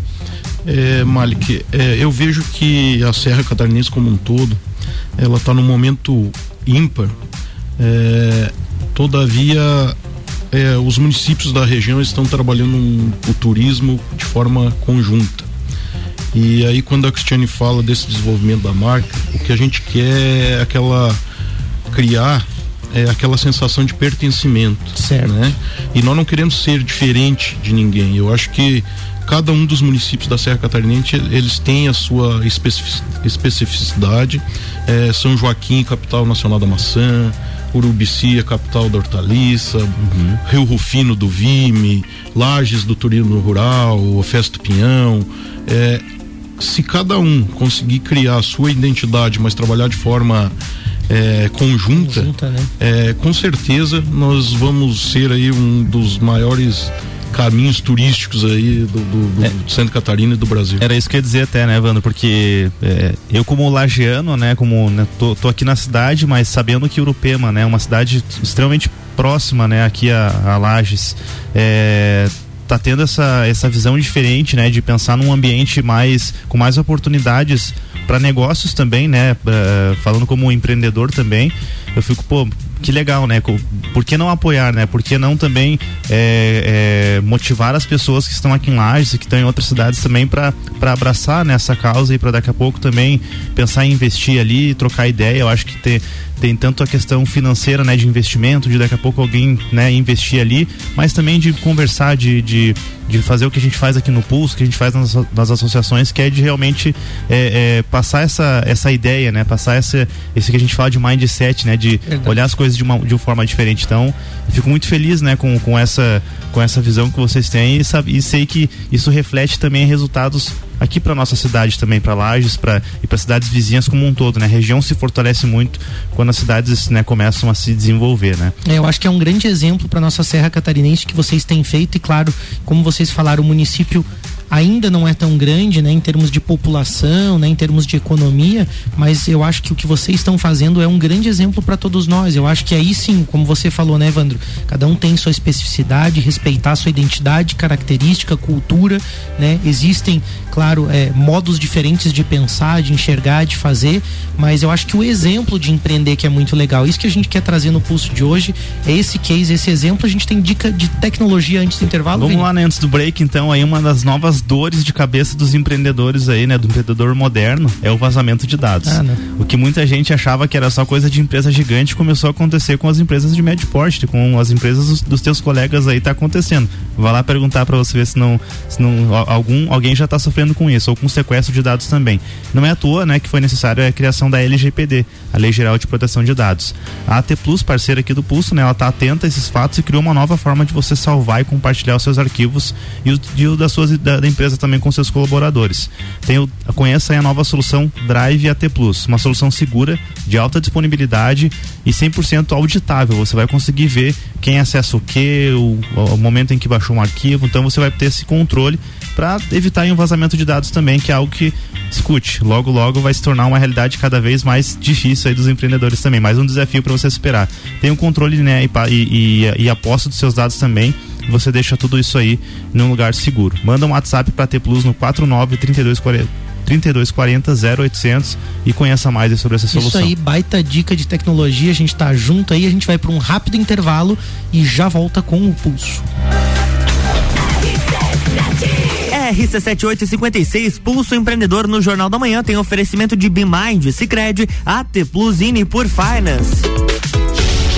É, Malik, é, eu vejo que a Serra Catarinense como um todo, ela está num momento ímpar. É, todavia, é, os municípios da região estão trabalhando um, o turismo de forma conjunta. E aí quando a Cristiane fala desse desenvolvimento da marca, o que a gente quer é aquela criar é aquela sensação de pertencimento, certo. né? E nós não queremos ser diferente de ninguém. Eu acho que cada um dos municípios da Serra Catarinense eles têm a sua especificidade. É, São Joaquim, capital nacional da maçã, Urubici, capital da hortaliça, uhum. Rio Rufino do Vime, Lages do turismo rural, Festa do Pinhão. É, se cada um conseguir criar a sua identidade, mas trabalhar de forma é, conjunta, conjunta né? é, com certeza nós vamos ser aí um dos maiores caminhos turísticos aí do, do, do é. Santa Catarina e do Brasil. Era isso que eu ia dizer até, né, Evandro? Porque é, eu como lagiano, né, como né, tô, tô, aqui na cidade, mas sabendo que Urupema, né, é uma cidade extremamente próxima, né, aqui a, a Lages, é, tá tendo essa, essa visão diferente, né, de pensar num ambiente mais com mais oportunidades para negócios também, né, uh, falando como empreendedor também, eu fico, pô, que legal, né? Por que não apoiar, né? Por que não também é, é, motivar as pessoas que estão aqui em Lages e que estão em outras cidades também para abraçar nessa né, causa e para daqui a pouco também pensar em investir ali, trocar ideia. Eu acho que ter, tem tanto a questão financeira, né, de investimento, de daqui a pouco alguém, né, investir ali, mas também de conversar, de, de, de fazer o que a gente faz aqui no Pulso, que a gente faz nas, nas associações, que é de realmente é, é, passar essa, essa ideia, né, passar essa, esse que a gente fala de mindset, né, de olhar as coisas de uma, de uma forma diferente. Então, fico muito feliz, né, com, com essa com essa visão que vocês têm e, sabe, e sei que isso reflete também resultados aqui para nossa cidade também, para Lages pra, e para cidades vizinhas como um todo, né? A região se fortalece muito quando as cidades né, começam a se desenvolver, né? É, eu acho que é um grande exemplo para nossa Serra Catarinense que vocês têm feito e claro, como vocês falaram, o município ainda não é tão grande, né, em termos de população, né, em termos de economia, mas eu acho que o que vocês estão fazendo é um grande exemplo para todos nós. Eu acho que aí sim, como você falou, né, Evandro, cada um tem sua especificidade, respeitar sua identidade, característica, cultura, né? Existem, claro, é, modos diferentes de pensar, de enxergar, de fazer, mas eu acho que o exemplo de empreender que é muito legal, isso que a gente quer trazer no pulso de hoje, é esse case, esse exemplo. A gente tem dica de tecnologia antes do intervalo. Vamos Vini? lá, né, antes do break, então, aí uma das novas dores de cabeça dos empreendedores aí, né, do empreendedor moderno, é o vazamento de dados. Ah, o que muita gente achava que era só coisa de empresa gigante começou a acontecer com as empresas de médio porte, com as empresas dos, dos teus colegas aí tá acontecendo. Vai lá perguntar para você ver se não, se não algum alguém já está sofrendo com isso ou com sequestro de dados também. Não é à toa, né, que foi necessário a criação da LGPD, a Lei Geral de Proteção de Dados. A AT Plus, parceira aqui do Pulso, né, ela tá atenta a esses fatos e criou uma nova forma de você salvar e compartilhar os seus arquivos e o, e o das suas da, da empresa também com seus colaboradores. Tem o, conheça a nova solução Drive AT Plus, uma solução segura, de alta disponibilidade e 100% auditável. Você vai conseguir ver quem acessa o que, o, o momento em que baixou um arquivo, então você vai ter esse controle para evitar um vazamento de dados também, que é algo que, escute, logo logo vai se tornar uma realidade cada vez mais difícil aí dos empreendedores também, mais um desafio para você superar. Tem o um controle né, e, e, e aposta dos seus dados também você deixa tudo isso aí num lugar seguro. Manda um WhatsApp para T Plus no 49 3240 3240 0800 e conheça mais sobre essa solução. Isso aí, baita dica de tecnologia, a gente tá junto aí, a gente vai para um rápido intervalo e já volta com o pulso. RC7856, Pulso Empreendedor no Jornal da Manhã tem oferecimento de BeMind, Cicred, AT Plus e por Finance.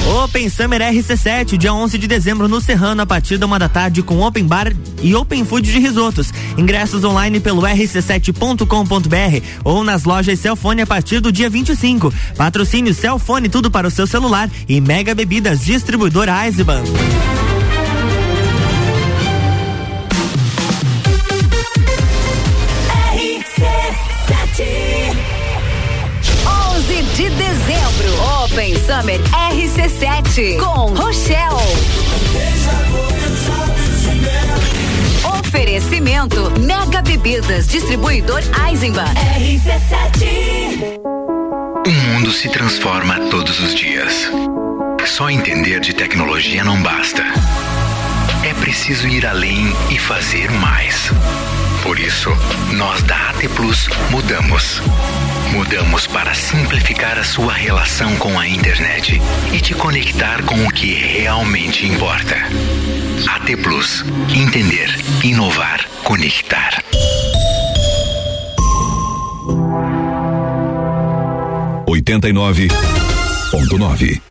Open Summer RC7, dia 11 de dezembro no Serrano, a partir da uma da tarde, com Open Bar e Open Food de risotos. Ingressos online pelo rc7.com.br ou nas lojas Celfone a partir do dia 25. Patrocínio Celfone, tudo para o seu celular e Mega Bebidas, distribuidora Eisenbahn. Summer RC7 com Rochelle. Oferecimento Mega Bebidas, distribuidor Eisenbahn. RC7. O mundo se transforma todos os dias. Só entender de tecnologia não basta. É preciso ir além e fazer mais. Por isso, nós da AT Plus mudamos Mudamos para simplificar a sua relação com a internet e te conectar com o que realmente importa. AT Plus. Entender, inovar, conectar. Oitenta e nove ponto nove.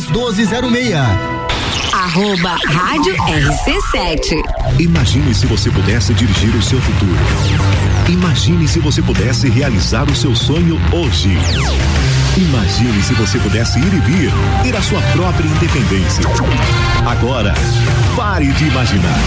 1206. Arroba Rádio RC7. Imagine se você pudesse dirigir o seu futuro. Imagine se você pudesse realizar o seu sonho hoje. Imagine se você pudesse ir e vir, ter a sua própria independência. Agora, pare de imaginar.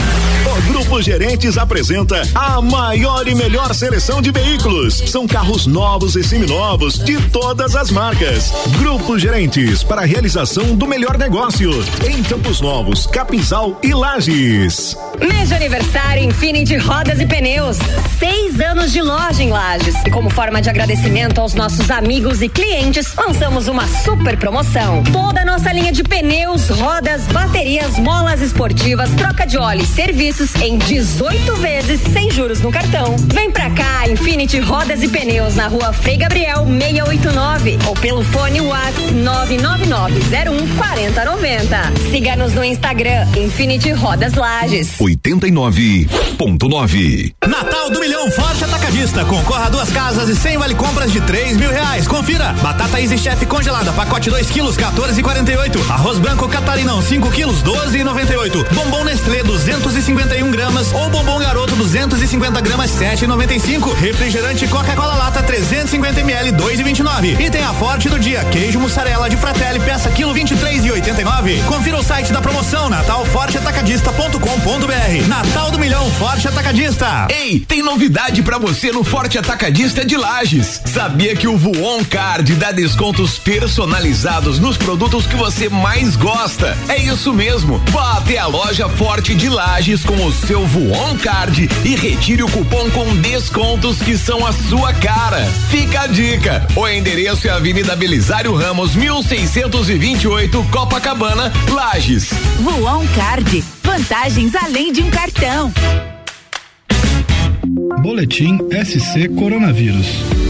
Grupo Gerentes apresenta a maior e melhor seleção de veículos. São carros novos e seminovos de todas as marcas. Grupo Gerentes para a realização do melhor negócio em Campos Novos, Capinzal e Lages. Mês de aniversário Infinity Rodas e Pneus. Seis anos de loja em Lages. E como forma de agradecimento aos nossos amigos e clientes, lançamos uma super promoção. Toda a nossa linha de pneus, rodas, baterias, molas esportivas, troca de óleo e serviços em 18 vezes sem juros no cartão. Vem pra cá, Infinity Rodas e Pneus na rua Frei Gabriel 689 ou pelo fone WhatsApp 999014090. Siga-nos no Instagram Infinity Rodas Lages. 89.9. Natal do Milhão Forte Atacadista. Concorra a duas casas e 100 vale compras de 3 mil reais. Confira. Batata Easy Chef congelada, pacote 2 quilos, 14,48. Arroz branco Catarinão, 5 quilos, 12,98. Bombom Nestlé, 251 gramas. Ou bombom garoto, 250 gramas, 7,95. Refrigerante Coca-Cola Lata, 350 ml, 2,29. E tem a forte do dia: queijo mussarela de Fratelli, peça quilo 23,89. Confira o site da promoção natalforteatacadista.com.br. Natal do Milhão Forte Atacadista. Ei, tem novidade para você no Forte Atacadista de Lages. Sabia que o Voon Card dá descontos personalizados nos produtos que você mais gosta? É isso mesmo. Vá até a loja Forte de Lages com o seu Voon Card e retire o cupom com descontos que são a sua cara. Fica a dica. O endereço é Avenida Belisário Ramos, 1628, Copacabana, Lages. Voon Card. Vantagens além de um cartão. Boletim SC Coronavírus.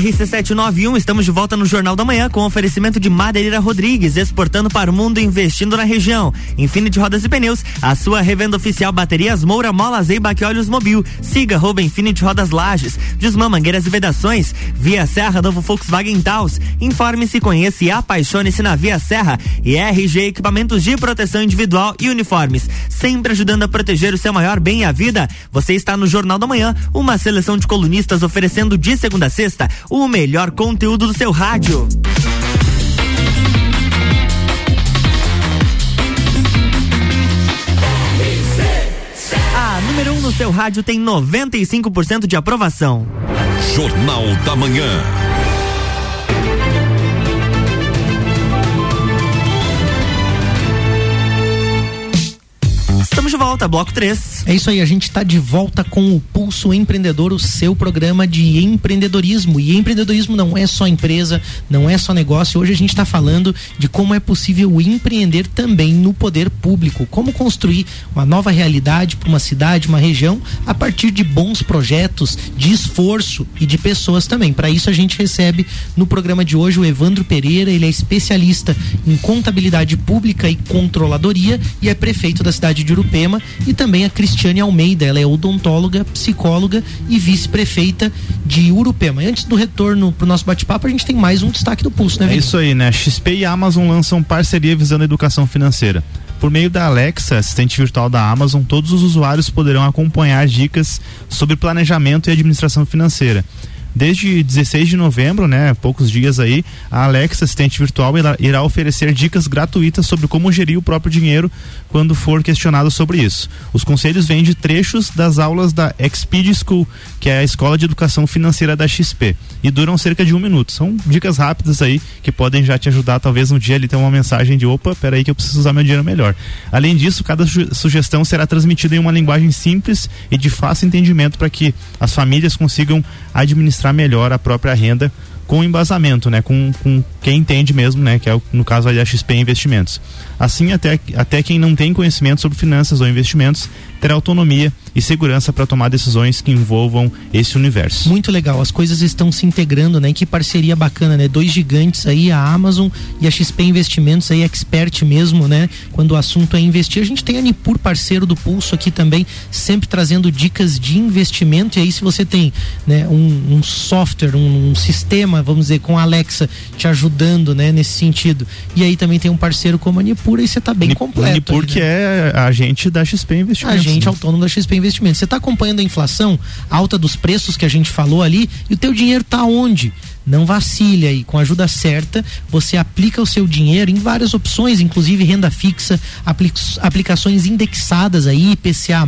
RC791, estamos de volta no Jornal da Manhã com oferecimento de Madeireira Rodrigues, exportando para o mundo e investindo na região. Infinity Rodas e Pneus, a sua revenda oficial baterias Moura, Mola, Zeibac Olhos Mobil. Siga arroba Infinity Rodas Lages, Desmã Mangueiras e Vedações, Via Serra, novo Volkswagen Taos. Informe-se, conheça e apaixone-se na Via Serra e RG Equipamentos de Proteção Individual e Uniformes, sempre ajudando a proteger o seu maior bem e a vida. Você está no Jornal da Manhã, uma seleção de colunistas oferecendo de segunda a sexta o melhor conteúdo do seu rádio. A número 1 um no seu rádio tem 95% de aprovação. Jornal da Manhã. Estamos de volta, bloco 3. É isso aí, a gente está de volta com o Pulso Empreendedor, o seu programa de empreendedorismo. E empreendedorismo não é só empresa, não é só negócio. Hoje a gente está falando de como é possível empreender também no poder público, como construir uma nova realidade para uma cidade, uma região, a partir de bons projetos, de esforço e de pessoas também. Para isso a gente recebe no programa de hoje o Evandro Pereira, ele é especialista em contabilidade pública e controladoria e é prefeito da cidade de Urupema e também a Cristiane Almeida, ela é odontóloga, psicóloga e vice-prefeita de Urupema. E antes do retorno para o nosso bate-papo, a gente tem mais um destaque do pulso, né, É Vini? isso aí, né? XP e Amazon lançam parceria visando a educação financeira. Por meio da Alexa, assistente virtual da Amazon, todos os usuários poderão acompanhar dicas sobre planejamento e administração financeira. Desde 16 de novembro, né, poucos dias aí, a Alexa, assistente virtual, irá, oferecer dicas gratuitas sobre como gerir o próprio dinheiro quando for questionado sobre isso. Os conselhos vêm de trechos das aulas da Exped School, que é a escola de educação financeira da XP, e duram cerca de um minuto. São dicas rápidas aí que podem já te ajudar, talvez um dia ali ter uma mensagem de opa, peraí que eu preciso usar meu dinheiro melhor. Além disso, cada su- sugestão será transmitida em uma linguagem simples e de fácil entendimento para que as famílias consigam administrar melhor a própria renda com embasamento, né, com, com quem entende mesmo, né, que é o, no caso a XP Investimentos. Assim, até, até quem não tem conhecimento sobre finanças ou investimentos terá autonomia e segurança para tomar decisões que envolvam esse universo. Muito legal, as coisas estão se integrando, né? Que parceria bacana, né? Dois gigantes aí, a Amazon e a XP Investimentos aí, expert mesmo, né? Quando o assunto é investir. A gente tem a Nipur, parceiro do Pulso aqui também, sempre trazendo dicas de investimento. E aí, se você tem né, um, um software, um, um sistema, vamos dizer, com a Alexa te ajudando, né? Nesse sentido. E aí também tem um parceiro como a Nipur, aí você tá bem Nip- completo. Nipur, aí, que né? é agente da XP Investimentos. agente né? autônomo da XP Investimentos. Você está acompanhando a inflação, a alta dos preços que a gente falou ali, e o teu dinheiro está onde? Não vacile aí, com a ajuda certa, você aplica o seu dinheiro em várias opções, inclusive renda fixa, apli- aplicações indexadas aí, IPCA+,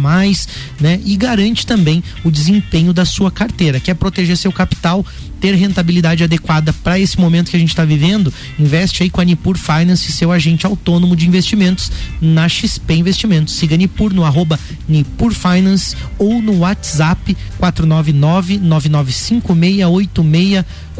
né? E garante também o desempenho da sua carteira, quer proteger seu capital, ter rentabilidade adequada para esse momento que a gente está vivendo, investe aí com a Nipur Finance, seu agente autônomo de investimentos na XP Investimentos. Siga Nipur no arroba Nipur Finance ou no WhatsApp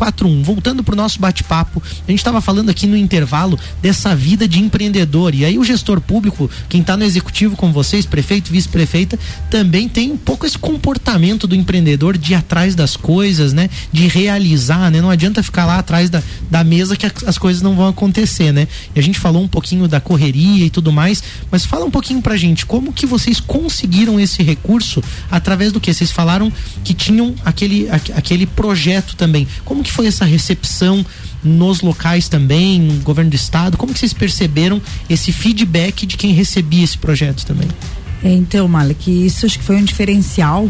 499-9956-8641. Voltando para o nosso bate-papo, a gente estava falando aqui no intervalo dessa vida de empreendedor. E aí o gestor público, quem está no executivo com vocês, prefeito, vice-prefeita, também tem um pouco esse comportamento do empreendedor de ir atrás das coisas, né? De realizar, né? Não adianta ficar lá atrás da, da mesa que as coisas não vão acontecer, né? E a gente falou um pouquinho da correria e tudo mais, mas fala um pouquinho pra gente, como que vocês conseguiram esse recurso através do que? Vocês falaram que tinham aquele, aque- aquele projeto também. Como que foi essa recepção nos locais também, no governo do estado? Como que vocês perceberam esse feedback de quem recebia esse projeto também? É, então, Malek, isso acho que foi um diferencial.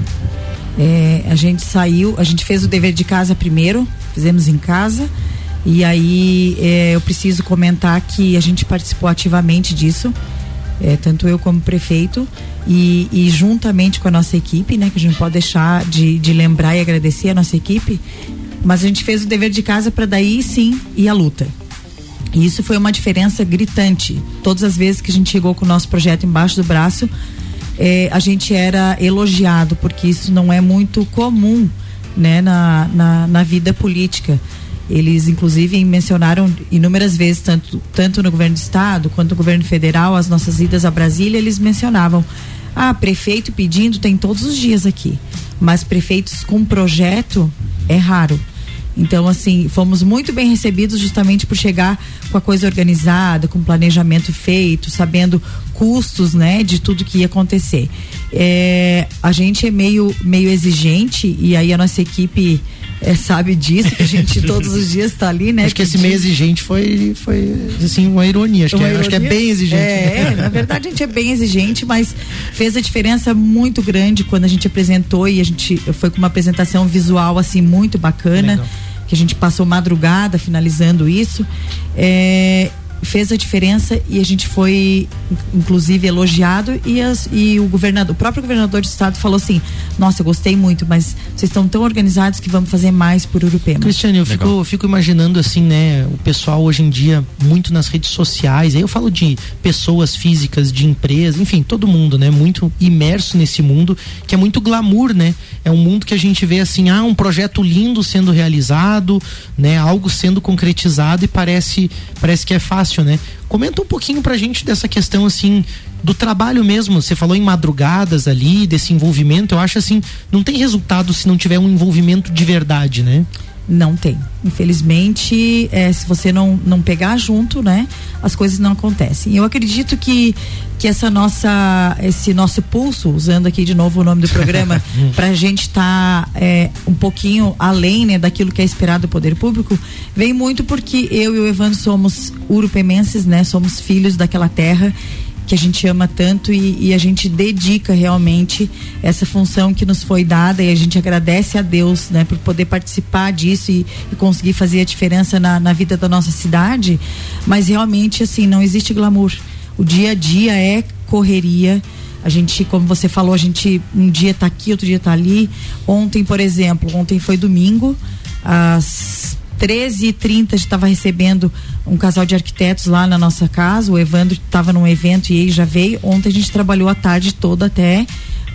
É, a gente saiu, a gente fez o dever de casa primeiro, fizemos em casa. E aí é, eu preciso comentar que a gente participou ativamente disso, é, tanto eu como prefeito, e, e juntamente com a nossa equipe, né? Que a gente não pode deixar de, de lembrar e agradecer a nossa equipe. Mas a gente fez o dever de casa para daí sim ir à luta. E isso foi uma diferença gritante. Todas as vezes que a gente chegou com o nosso projeto embaixo do braço, eh, a gente era elogiado, porque isso não é muito comum né, na, na, na vida política. Eles, inclusive, mencionaram inúmeras vezes, tanto, tanto no governo do estado quanto no governo federal, as nossas idas a Brasília, eles mencionavam: ah, prefeito pedindo tem todos os dias aqui, mas prefeitos com projeto é raro. Então, assim, fomos muito bem recebidos justamente por chegar com a coisa organizada, com planejamento feito, sabendo custos, né, de tudo que ia acontecer. É, a gente é meio, meio exigente e aí a nossa equipe é, sabe disso, que a gente todos os dias está ali, né? Acho que esse meio exigente foi, foi assim, uma ironia. Acho, que, Uma é, acho que é ironia? bem exigente. É, na verdade a gente é bem exigente, mas fez a diferença muito grande quando a gente apresentou e a gente foi com uma apresentação visual assim muito bacana, Legal. que a gente passou madrugada finalizando isso. É, fez a diferença e a gente foi inclusive elogiado e, as, e o governador, o próprio governador do estado falou assim: "Nossa, eu gostei muito, mas vocês estão tão organizados que vamos fazer mais por Urupema". Cristiane, eu fico, fico imaginando assim, né, o pessoal hoje em dia muito nas redes sociais. Aí eu falo de pessoas físicas, de empresas, enfim, todo mundo, né, muito imerso nesse mundo que é muito glamour, né? É um mundo que a gente vê assim, ah, um projeto lindo sendo realizado, né, algo sendo concretizado e parece parece que é fácil, né? Comenta um pouquinho pra gente dessa questão assim do trabalho mesmo. Você falou em madrugadas ali, desse envolvimento. Eu acho assim, não tem resultado se não tiver um envolvimento de verdade, né? Não tem. Infelizmente, é, se você não, não pegar junto, né, as coisas não acontecem. Eu acredito que, que essa nossa, esse nosso pulso, usando aqui de novo o nome do programa, para a gente estar tá, é, um pouquinho além né, daquilo que é esperado do poder público, vem muito porque eu e o Evandro somos urupemenses, né, somos filhos daquela terra que a gente ama tanto e, e, a gente dedica realmente essa função que nos foi dada e a gente agradece a Deus, né, por poder participar disso e, e conseguir fazer a diferença na, na, vida da nossa cidade. Mas realmente, assim, não existe glamour. O dia a dia é correria. A gente, como você falou, a gente um dia está aqui, outro dia está ali. Ontem, por exemplo, ontem foi domingo, às 13h30 estava recebendo um casal de arquitetos lá na nossa casa. O Evandro estava num evento e ele já veio. Ontem a gente trabalhou a tarde toda até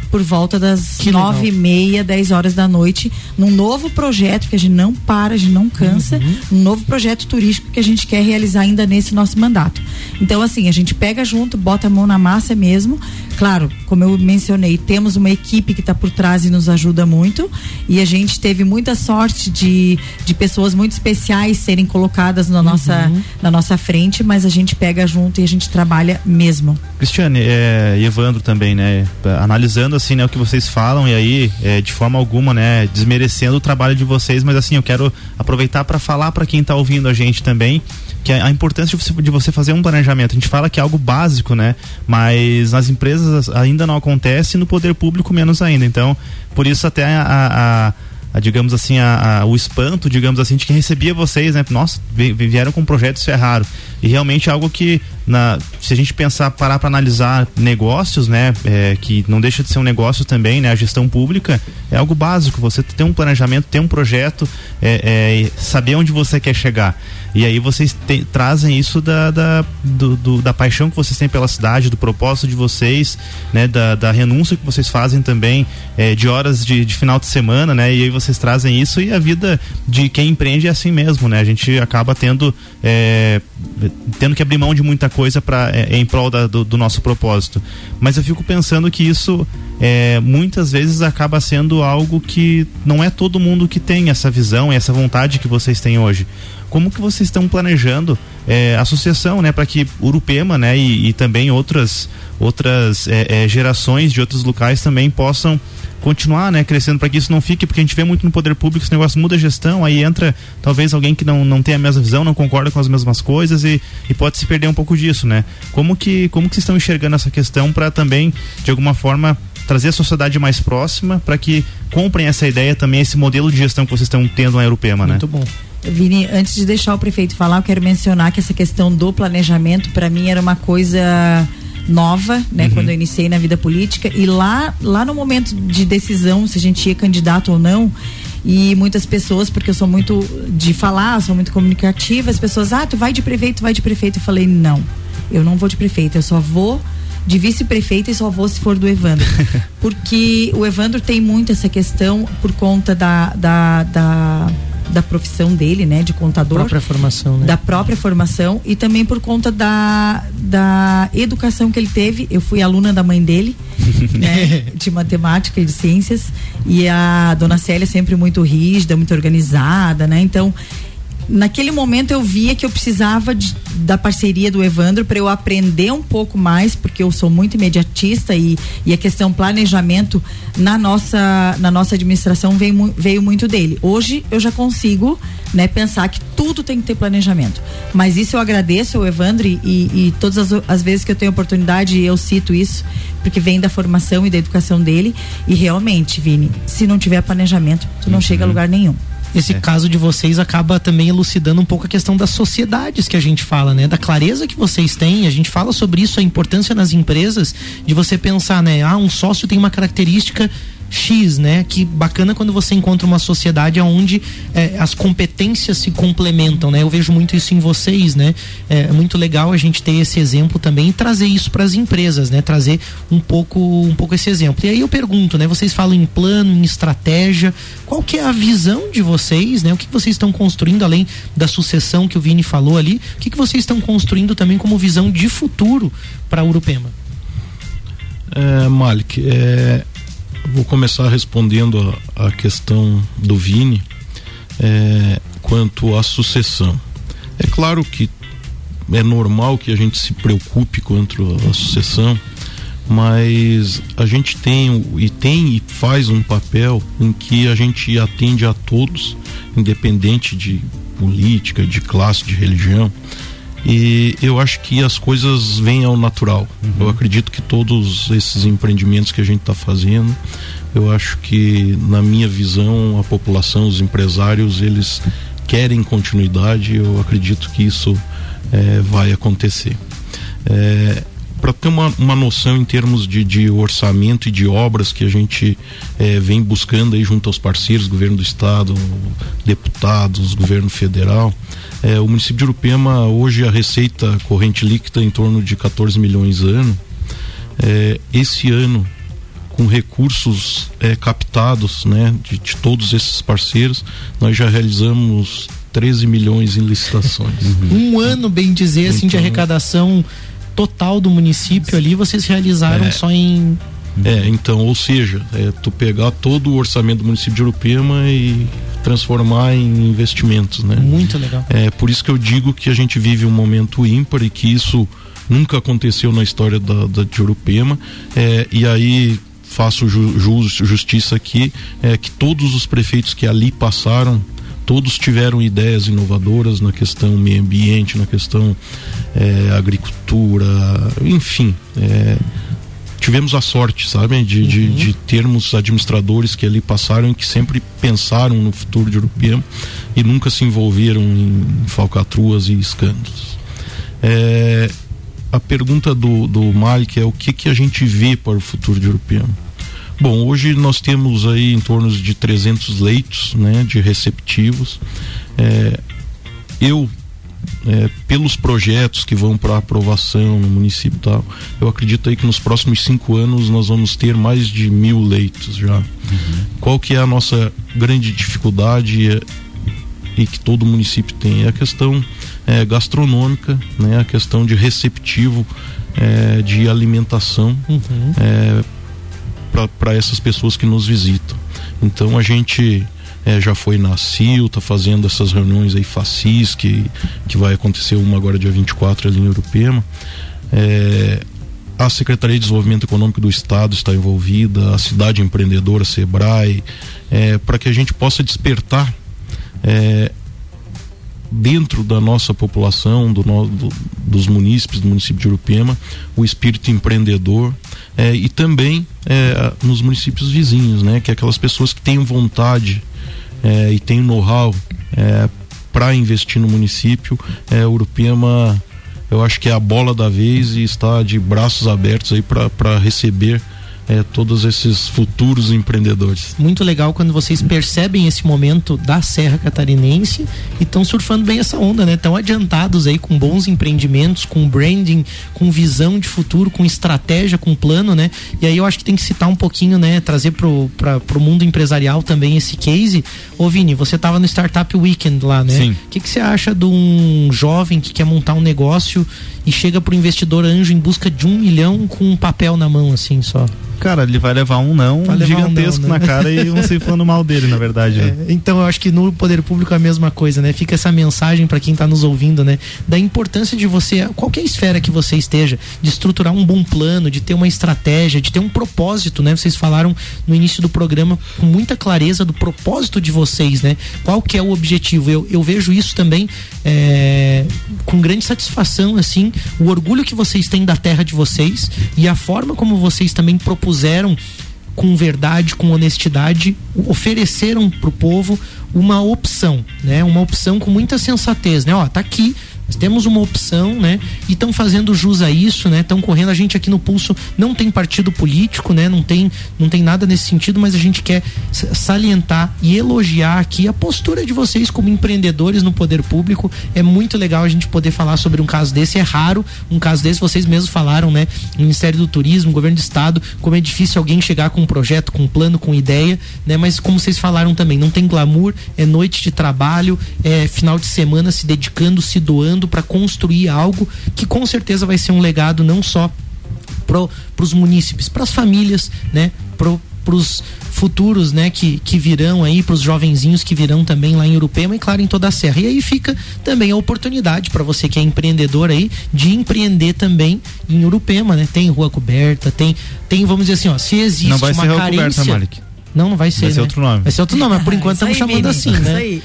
por volta das nove e meia, dez horas da noite, num novo projeto que a gente não para, a gente não cansa, uhum. um novo projeto turístico que a gente quer realizar ainda nesse nosso mandato. Então, assim, a gente pega junto, bota a mão na massa mesmo. Claro, como eu mencionei, temos uma equipe que está por trás e nos ajuda muito. E a gente teve muita sorte de, de pessoas muito especiais serem colocadas na, uhum. nossa, na nossa frente, mas a gente pega junto e a gente trabalha mesmo. Cristiane, é, e Evandro também, né? Analisando assim, né, o que vocês falam e aí, é, de forma alguma, né, desmerecendo o trabalho de vocês, mas assim, eu quero aproveitar para falar para quem está ouvindo a gente também que a importância de você, de você, fazer um planejamento. A gente fala que é algo básico, né? Mas nas empresas ainda não acontece, no poder público menos ainda. Então, por isso até a, a, a digamos assim, a, o espanto, digamos assim, de quem recebia vocês, né? Nossa, vieram com um projeto, isso é raro. E realmente é algo que, na, se a gente pensar, parar para analisar negócios, né? É, que não deixa de ser um negócio também, né? A gestão pública é algo básico. Você ter um planejamento, ter um projeto, é, é, saber onde você quer chegar. E aí vocês te, trazem isso da, da, do, do, da paixão que vocês têm pela cidade, do propósito de vocês, né? Da, da renúncia que vocês fazem também é, de horas de, de, final de semana, né? E aí vocês trazem isso e a vida de quem empreende é assim mesmo, né? A gente acaba tendo é, tendo que abrir mão de muita coisa para é, em prol da, do, do, nosso propósito. Mas eu fico pensando que isso é, muitas vezes acaba sendo algo que não é todo mundo que tem essa visão e essa vontade que vocês têm hoje como que vocês estão planejando é, associação, né, para que Urupema, né, e, e também outras outras é, é, gerações de outros locais também possam continuar, né, crescendo para que isso não fique, porque a gente vê muito no poder público esse negócio muda a gestão, aí entra talvez alguém que não, não tem a mesma visão, não concorda com as mesmas coisas e, e pode se perder um pouco disso, né? Como que como que vocês estão enxergando essa questão para também de alguma forma trazer a sociedade mais próxima para que comprem essa ideia também, esse modelo de gestão que vocês estão tendo na Europema, né? Muito bom. Vini, antes de deixar o prefeito falar, eu quero mencionar que essa questão do planejamento, para mim, era uma coisa nova, né, uhum. quando eu iniciei na vida política e lá lá no momento de decisão se a gente ia candidato ou não e muitas pessoas porque eu sou muito de falar, sou muito comunicativa, as pessoas, ah, tu vai de prefeito, vai de prefeito, eu falei, não. Eu não vou de prefeito, eu só vou de vice-prefeita e só vou se for do Evandro. Porque o Evandro tem muito essa questão por conta da, da, da da profissão dele, né, de contador. Da própria formação, né? Da própria formação e também por conta da, da educação que ele teve. Eu fui aluna da mãe dele, né, de matemática e de ciências, e a dona Célia é sempre muito rígida, muito organizada, né? Então, naquele momento eu via que eu precisava de, da parceria do Evandro para eu aprender um pouco mais, porque eu sou muito imediatista e, e a questão planejamento na nossa, na nossa administração veio, veio muito dele. Hoje eu já consigo né, pensar que tudo tem que ter planejamento. Mas isso eu agradeço ao Evandro e, e todas as, as vezes que eu tenho oportunidade eu cito isso, porque vem da formação e da educação dele. E realmente, Vini, se não tiver planejamento, tu não uhum. chega a lugar nenhum. Esse é. caso de vocês acaba também elucidando um pouco a questão das sociedades que a gente fala, né? Da clareza que vocês têm. A gente fala sobre isso, a importância nas empresas de você pensar, né? Ah, um sócio tem uma característica X, né? Que bacana quando você encontra uma sociedade onde é, as competências se complementam, né? Eu vejo muito isso em vocês, né? É muito legal a gente ter esse exemplo também e trazer isso para as empresas, né? Trazer um pouco, um pouco esse exemplo. E aí eu pergunto, né? Vocês falam em plano, em estratégia, qual que é a visão de vocês, né? O que vocês estão construindo além da sucessão que o Vini falou ali? O que, que vocês estão construindo também como visão de futuro para a Urupema? É, Malik, é, Vou começar respondendo a, a questão do Vini é, quanto à sucessão. É claro que é normal que a gente se preocupe quanto à sucessão, mas a gente tem e tem e faz um papel em que a gente atende a todos, independente de política, de classe, de religião. E eu acho que as coisas vêm ao natural. Uhum. Eu acredito que todos esses empreendimentos que a gente está fazendo, eu acho que, na minha visão, a população, os empresários, eles querem continuidade. Eu acredito que isso é, vai acontecer. É, para ter uma, uma noção em termos de, de orçamento e de obras que a gente é, vem buscando aí junto aos parceiros, governo do estado, deputados, governo federal, é, o município de Urupema, hoje a receita corrente líquida em torno de 14 milhões ano. É, esse ano, com recursos é, captados né, de, de, todos esses parceiros, nós já realizamos 13 milhões em licitações. Uhum. Um ano, bem dizer, então, assim, de então, arrecadação total do município ali, vocês realizaram é, só em é, então, ou seja, é, tu pegar todo o orçamento do município de Urupema e transformar em investimentos, né? Muito legal. É por isso que eu digo que a gente vive um momento ímpar e que isso nunca aconteceu na história da, da de Urupema. É, e aí faço ju, ju, justiça aqui, é, que todos os prefeitos que ali passaram todos tiveram ideias inovadoras na questão meio ambiente, na questão é, agricultura, enfim. É, tivemos a sorte, sabe, de, uhum. de, de, termos administradores que ali passaram e que sempre pensaram no futuro de Urupião e nunca se envolveram em falcatruas e escândalos. É, a pergunta do, do Malik é o que, que a gente vê para o futuro de Urupião? Bom, hoje nós temos aí em torno de 300 leitos né, de receptivos. É, eu é, pelos projetos que vão para aprovação no município e tal, eu acredito aí que nos próximos cinco anos nós vamos ter mais de mil leitos já. Uhum. Qual que é a nossa grande dificuldade e, e que todo município tem? É a questão é, gastronômica, né? A questão de receptivo é, de alimentação uhum. Para essas pessoas que nos visitam. Então a gente é, já foi na CIL, tá fazendo essas reuniões aí FACIS, que, que vai acontecer uma agora dia 24 ali em Urupema. É, a Secretaria de Desenvolvimento Econômico do Estado está envolvida, a cidade empreendedora, Sebrae, é, para que a gente possa despertar é, dentro da nossa população, do, do, dos munícipes, do município de Urupema, o espírito empreendedor é, e também é, nos municípios vizinhos, né? Que é aquelas pessoas que têm vontade é, e tem know-how é, para investir no município, é, Urupema eu acho que é a bola da vez e está de braços abertos aí para receber é, todos esses futuros empreendedores. Muito legal quando vocês percebem esse momento da Serra Catarinense e estão surfando bem essa onda, né? Estão adiantados aí com bons empreendimentos, com branding, com visão de futuro, com estratégia, com plano, né? E aí eu acho que tem que citar um pouquinho, né? Trazer pro, pra, pro mundo empresarial também esse case. Ô Vini, você estava no Startup Weekend lá, né? Sim. O que, que você acha de um jovem que quer montar um negócio e chega pro investidor anjo em busca de um milhão com um papel na mão, assim, só? Cara, ele vai levar um não levar gigantesco um não, né? na cara e vão ser falando mal dele, na verdade. Né? É, então eu acho que no poder público é a mesma coisa, né? Fica essa mensagem para quem está nos ouvindo, né? Da importância de você, qualquer esfera que você esteja, de estruturar um bom plano, de ter uma estratégia, de ter um propósito, né? Vocês falaram no início do programa com muita clareza do propósito de vocês, né? Qual que é o objetivo? Eu, eu vejo isso também é, com grande satisfação, assim, o orgulho que vocês têm da terra de vocês e a forma como vocês também propuseram com verdade, com honestidade, ofereceram para o povo uma opção, né? Uma opção com muita sensatez, né? Ó, tá aqui, nós temos uma opção, né? E estão fazendo jus a isso, né? Estão correndo. A gente aqui no Pulso não tem partido político, né? Não tem, não tem nada nesse sentido, mas a gente quer salientar e elogiar aqui a postura de vocês como empreendedores no poder público. É muito legal a gente poder falar sobre um caso desse. É raro um caso desse. Vocês mesmos falaram, né? Ministério do Turismo, Governo do Estado, como é difícil alguém chegar com um projeto, com um plano, com ideia, né? Mas como vocês falaram também, não tem glamour, é noite de trabalho, é final de semana se dedicando, se doando para construir algo que com certeza vai ser um legado não só para os munícipes, para as famílias, né? para os futuros, né, que, que virão aí, para os jovenzinhos que virão também lá em Urupema e claro em toda a serra. E aí fica também a oportunidade para você que é empreendedor aí de empreender também em Urupema, né? Tem rua coberta, tem tem vamos dizer assim, ó, se existe Não vai uma ser rua carência, coberta, Malik. Não, não vai ser. Vai ser né? outro nome. Vai ser outro nome, mas por enquanto Isso aí, estamos chamando assim, isso né? aí.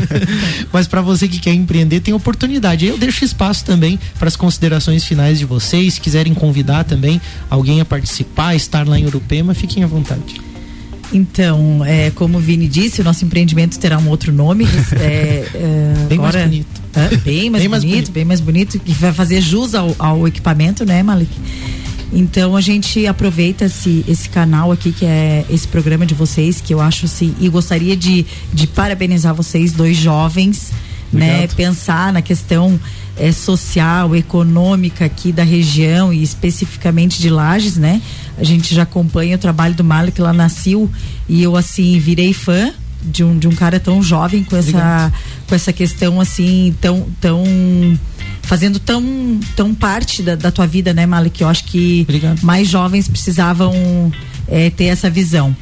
mas para você que quer empreender, tem oportunidade. Eu deixo espaço também para as considerações finais de vocês. Se quiserem convidar também alguém a participar, estar lá em Urupema, fiquem à vontade. Então, é, como o Vini disse, o nosso empreendimento terá um outro nome. é, é, Bem mais agora- bonito. Hã? bem mais Bem mais bonito, bonito. bem mais bonito, que vai fazer jus ao, ao equipamento, né, Malik? Então a gente aproveita esse, esse canal aqui, que é esse programa de vocês, que eu acho assim, e gostaria de, de parabenizar vocês, dois jovens, né? Obrigado. Pensar na questão eh, social, econômica aqui da região e especificamente de Lages, né? A gente já acompanha o trabalho do Malik lá na CIL e eu assim virei fã de um, de um cara tão jovem com essa Obrigado. com essa questão assim tão tão fazendo tão tão parte da, da tua vida né Malik? Eu acho que mais jovens precisavam eh, ter essa visão.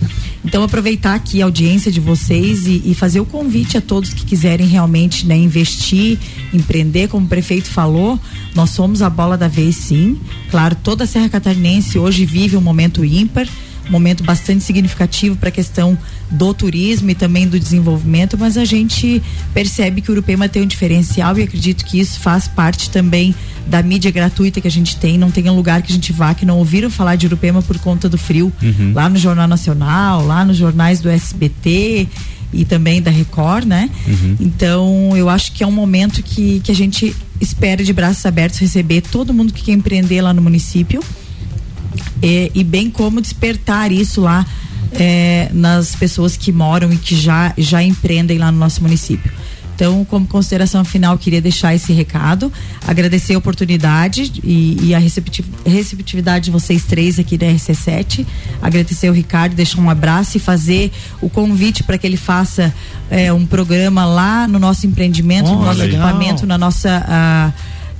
Então aproveitar aqui a audiência de vocês e, e fazer o convite a todos que quiserem realmente né, investir empreender como o prefeito falou nós somos a bola da vez sim. Claro toda a Serra Catarinense hoje vive um momento ímpar um momento bastante significativo para a questão do turismo e também do desenvolvimento, mas a gente percebe que o Urupema tem um diferencial e acredito que isso faz parte também da mídia gratuita que a gente tem. Não tem um lugar que a gente vá que não ouviram falar de Urupema por conta do frio. Uhum. Lá no Jornal Nacional, lá nos jornais do SBT e também da Record, né? Então, eu acho que é um momento que, que a gente espera de braços abertos receber todo mundo que quer empreender lá no município e, e bem como despertar isso lá é, nas pessoas que moram e que já, já empreendem lá no nosso município. Então, como consideração final, queria deixar esse recado, agradecer a oportunidade e, e a recepti- receptividade de vocês três aqui da RC7, agradecer ao Ricardo, deixar um abraço e fazer o convite para que ele faça é, um programa lá no nosso empreendimento, no nosso legal. equipamento, na nossa. ah,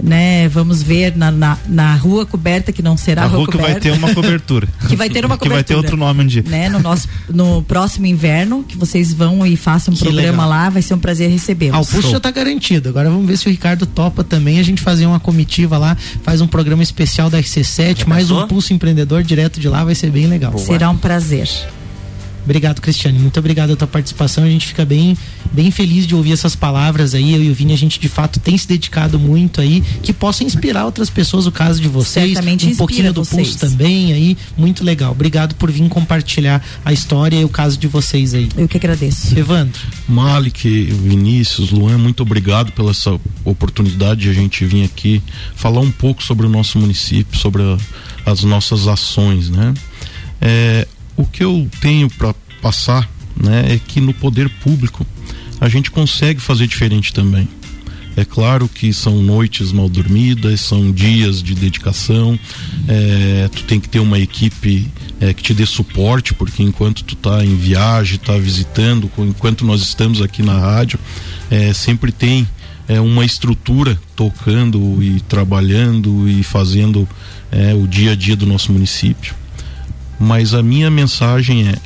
né, vamos ver na, na, na rua coberta que não será A rua que vai coberta. ter uma cobertura. Que vai ter uma Que vai ter cobertura. outro nome um dia. né, no nosso no próximo inverno, que vocês vão e façam um Que programa legal. lá, vai ser um prazer recebê-los. Ah, o pulso já tá garantido. Agora vamos ver se o Ricardo topa também. A gente fazer uma comitiva lá, faz um programa especial da RC7, mais um pulso empreendedor direto de lá, vai ser bem legal. Será um prazer. Obrigado, Cristiane. Muito obrigado pela tua participação. A gente fica bem, bem feliz de ouvir essas palavras aí. Eu e o Vini, a gente de fato tem se dedicado muito aí, que possa inspirar outras pessoas, o caso de vocês. Certamente um pouquinho do vocês. pulso também aí. Muito legal. Obrigado por vir compartilhar a história e o caso de vocês aí. Eu que agradeço. Evandro. Malik, Vinícius, Luan, muito obrigado pela essa oportunidade de a gente vir aqui falar um pouco sobre o nosso município, sobre a- as nossas ações, né? É, o que eu tenho para passar, né, é que no poder público a gente consegue fazer diferente também. É claro que são noites mal dormidas, são dias de dedicação. é, tu tem que ter uma equipe é, que te dê suporte, porque enquanto tu tá em viagem, tá visitando, enquanto nós estamos aqui na rádio, é, sempre tem é, uma estrutura tocando e trabalhando e fazendo é, o dia a dia do nosso município. Mas a minha mensagem é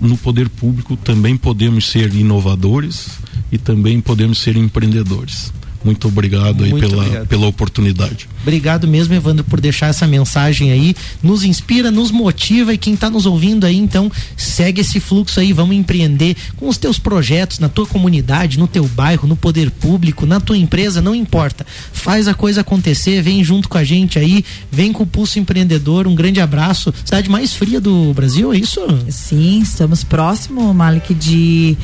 no poder público também podemos ser inovadores e também podemos ser empreendedores. Muito obrigado aí Muito pela, obrigado. pela oportunidade. Obrigado mesmo, Evandro, por deixar essa mensagem aí. Nos inspira, nos motiva e quem está nos ouvindo aí, então, segue esse fluxo aí. Vamos empreender com os teus projetos, na tua comunidade, no teu bairro, no poder público, na tua empresa, não importa. Faz a coisa acontecer, vem junto com a gente aí, vem com o Pulso Empreendedor. Um grande abraço. Cidade mais fria do Brasil, é isso? Sim, estamos próximo, Malik, de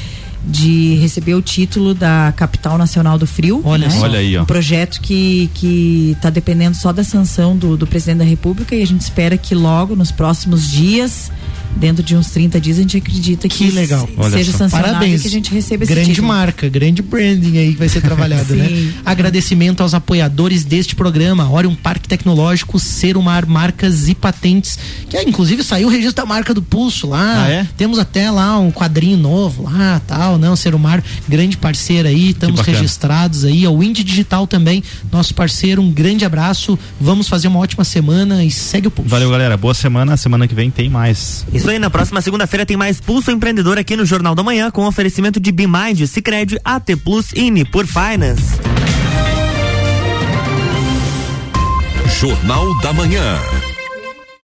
de receber o título da capital nacional do frio. Olha né? Olha aí, ó. Um projeto que que está dependendo só da sanção do, do presidente da República e a gente espera que logo nos próximos dias dentro de uns 30 dias a gente acredita que, Que legal. Olha seja só. sancionado Parabéns. e que a gente receba esse grande título. marca, grande branding aí que vai ser trabalhado, né? Agradecimento aos apoiadores deste programa, Orion Parque Tecnológico, Serumar Marcas e Patentes, que ah, inclusive saiu o registro da marca do Pulso lá. Ah, é? Temos até lá um quadrinho novo lá, tal, não, Serumar, grande parceiro aí, estamos registrados aí, ao Indie Digital também, nosso parceiro, um grande abraço. Vamos fazer uma ótima semana e segue o Pulso. Valeu, galera. Boa semana. Semana que vem tem mais. Isso aí, na próxima segunda-feira tem mais Pulso Empreendedor aqui no Jornal da Manhã com oferecimento de Bimind, Cicred, AT Plus e Nipur Finance. Jornal da Manhã.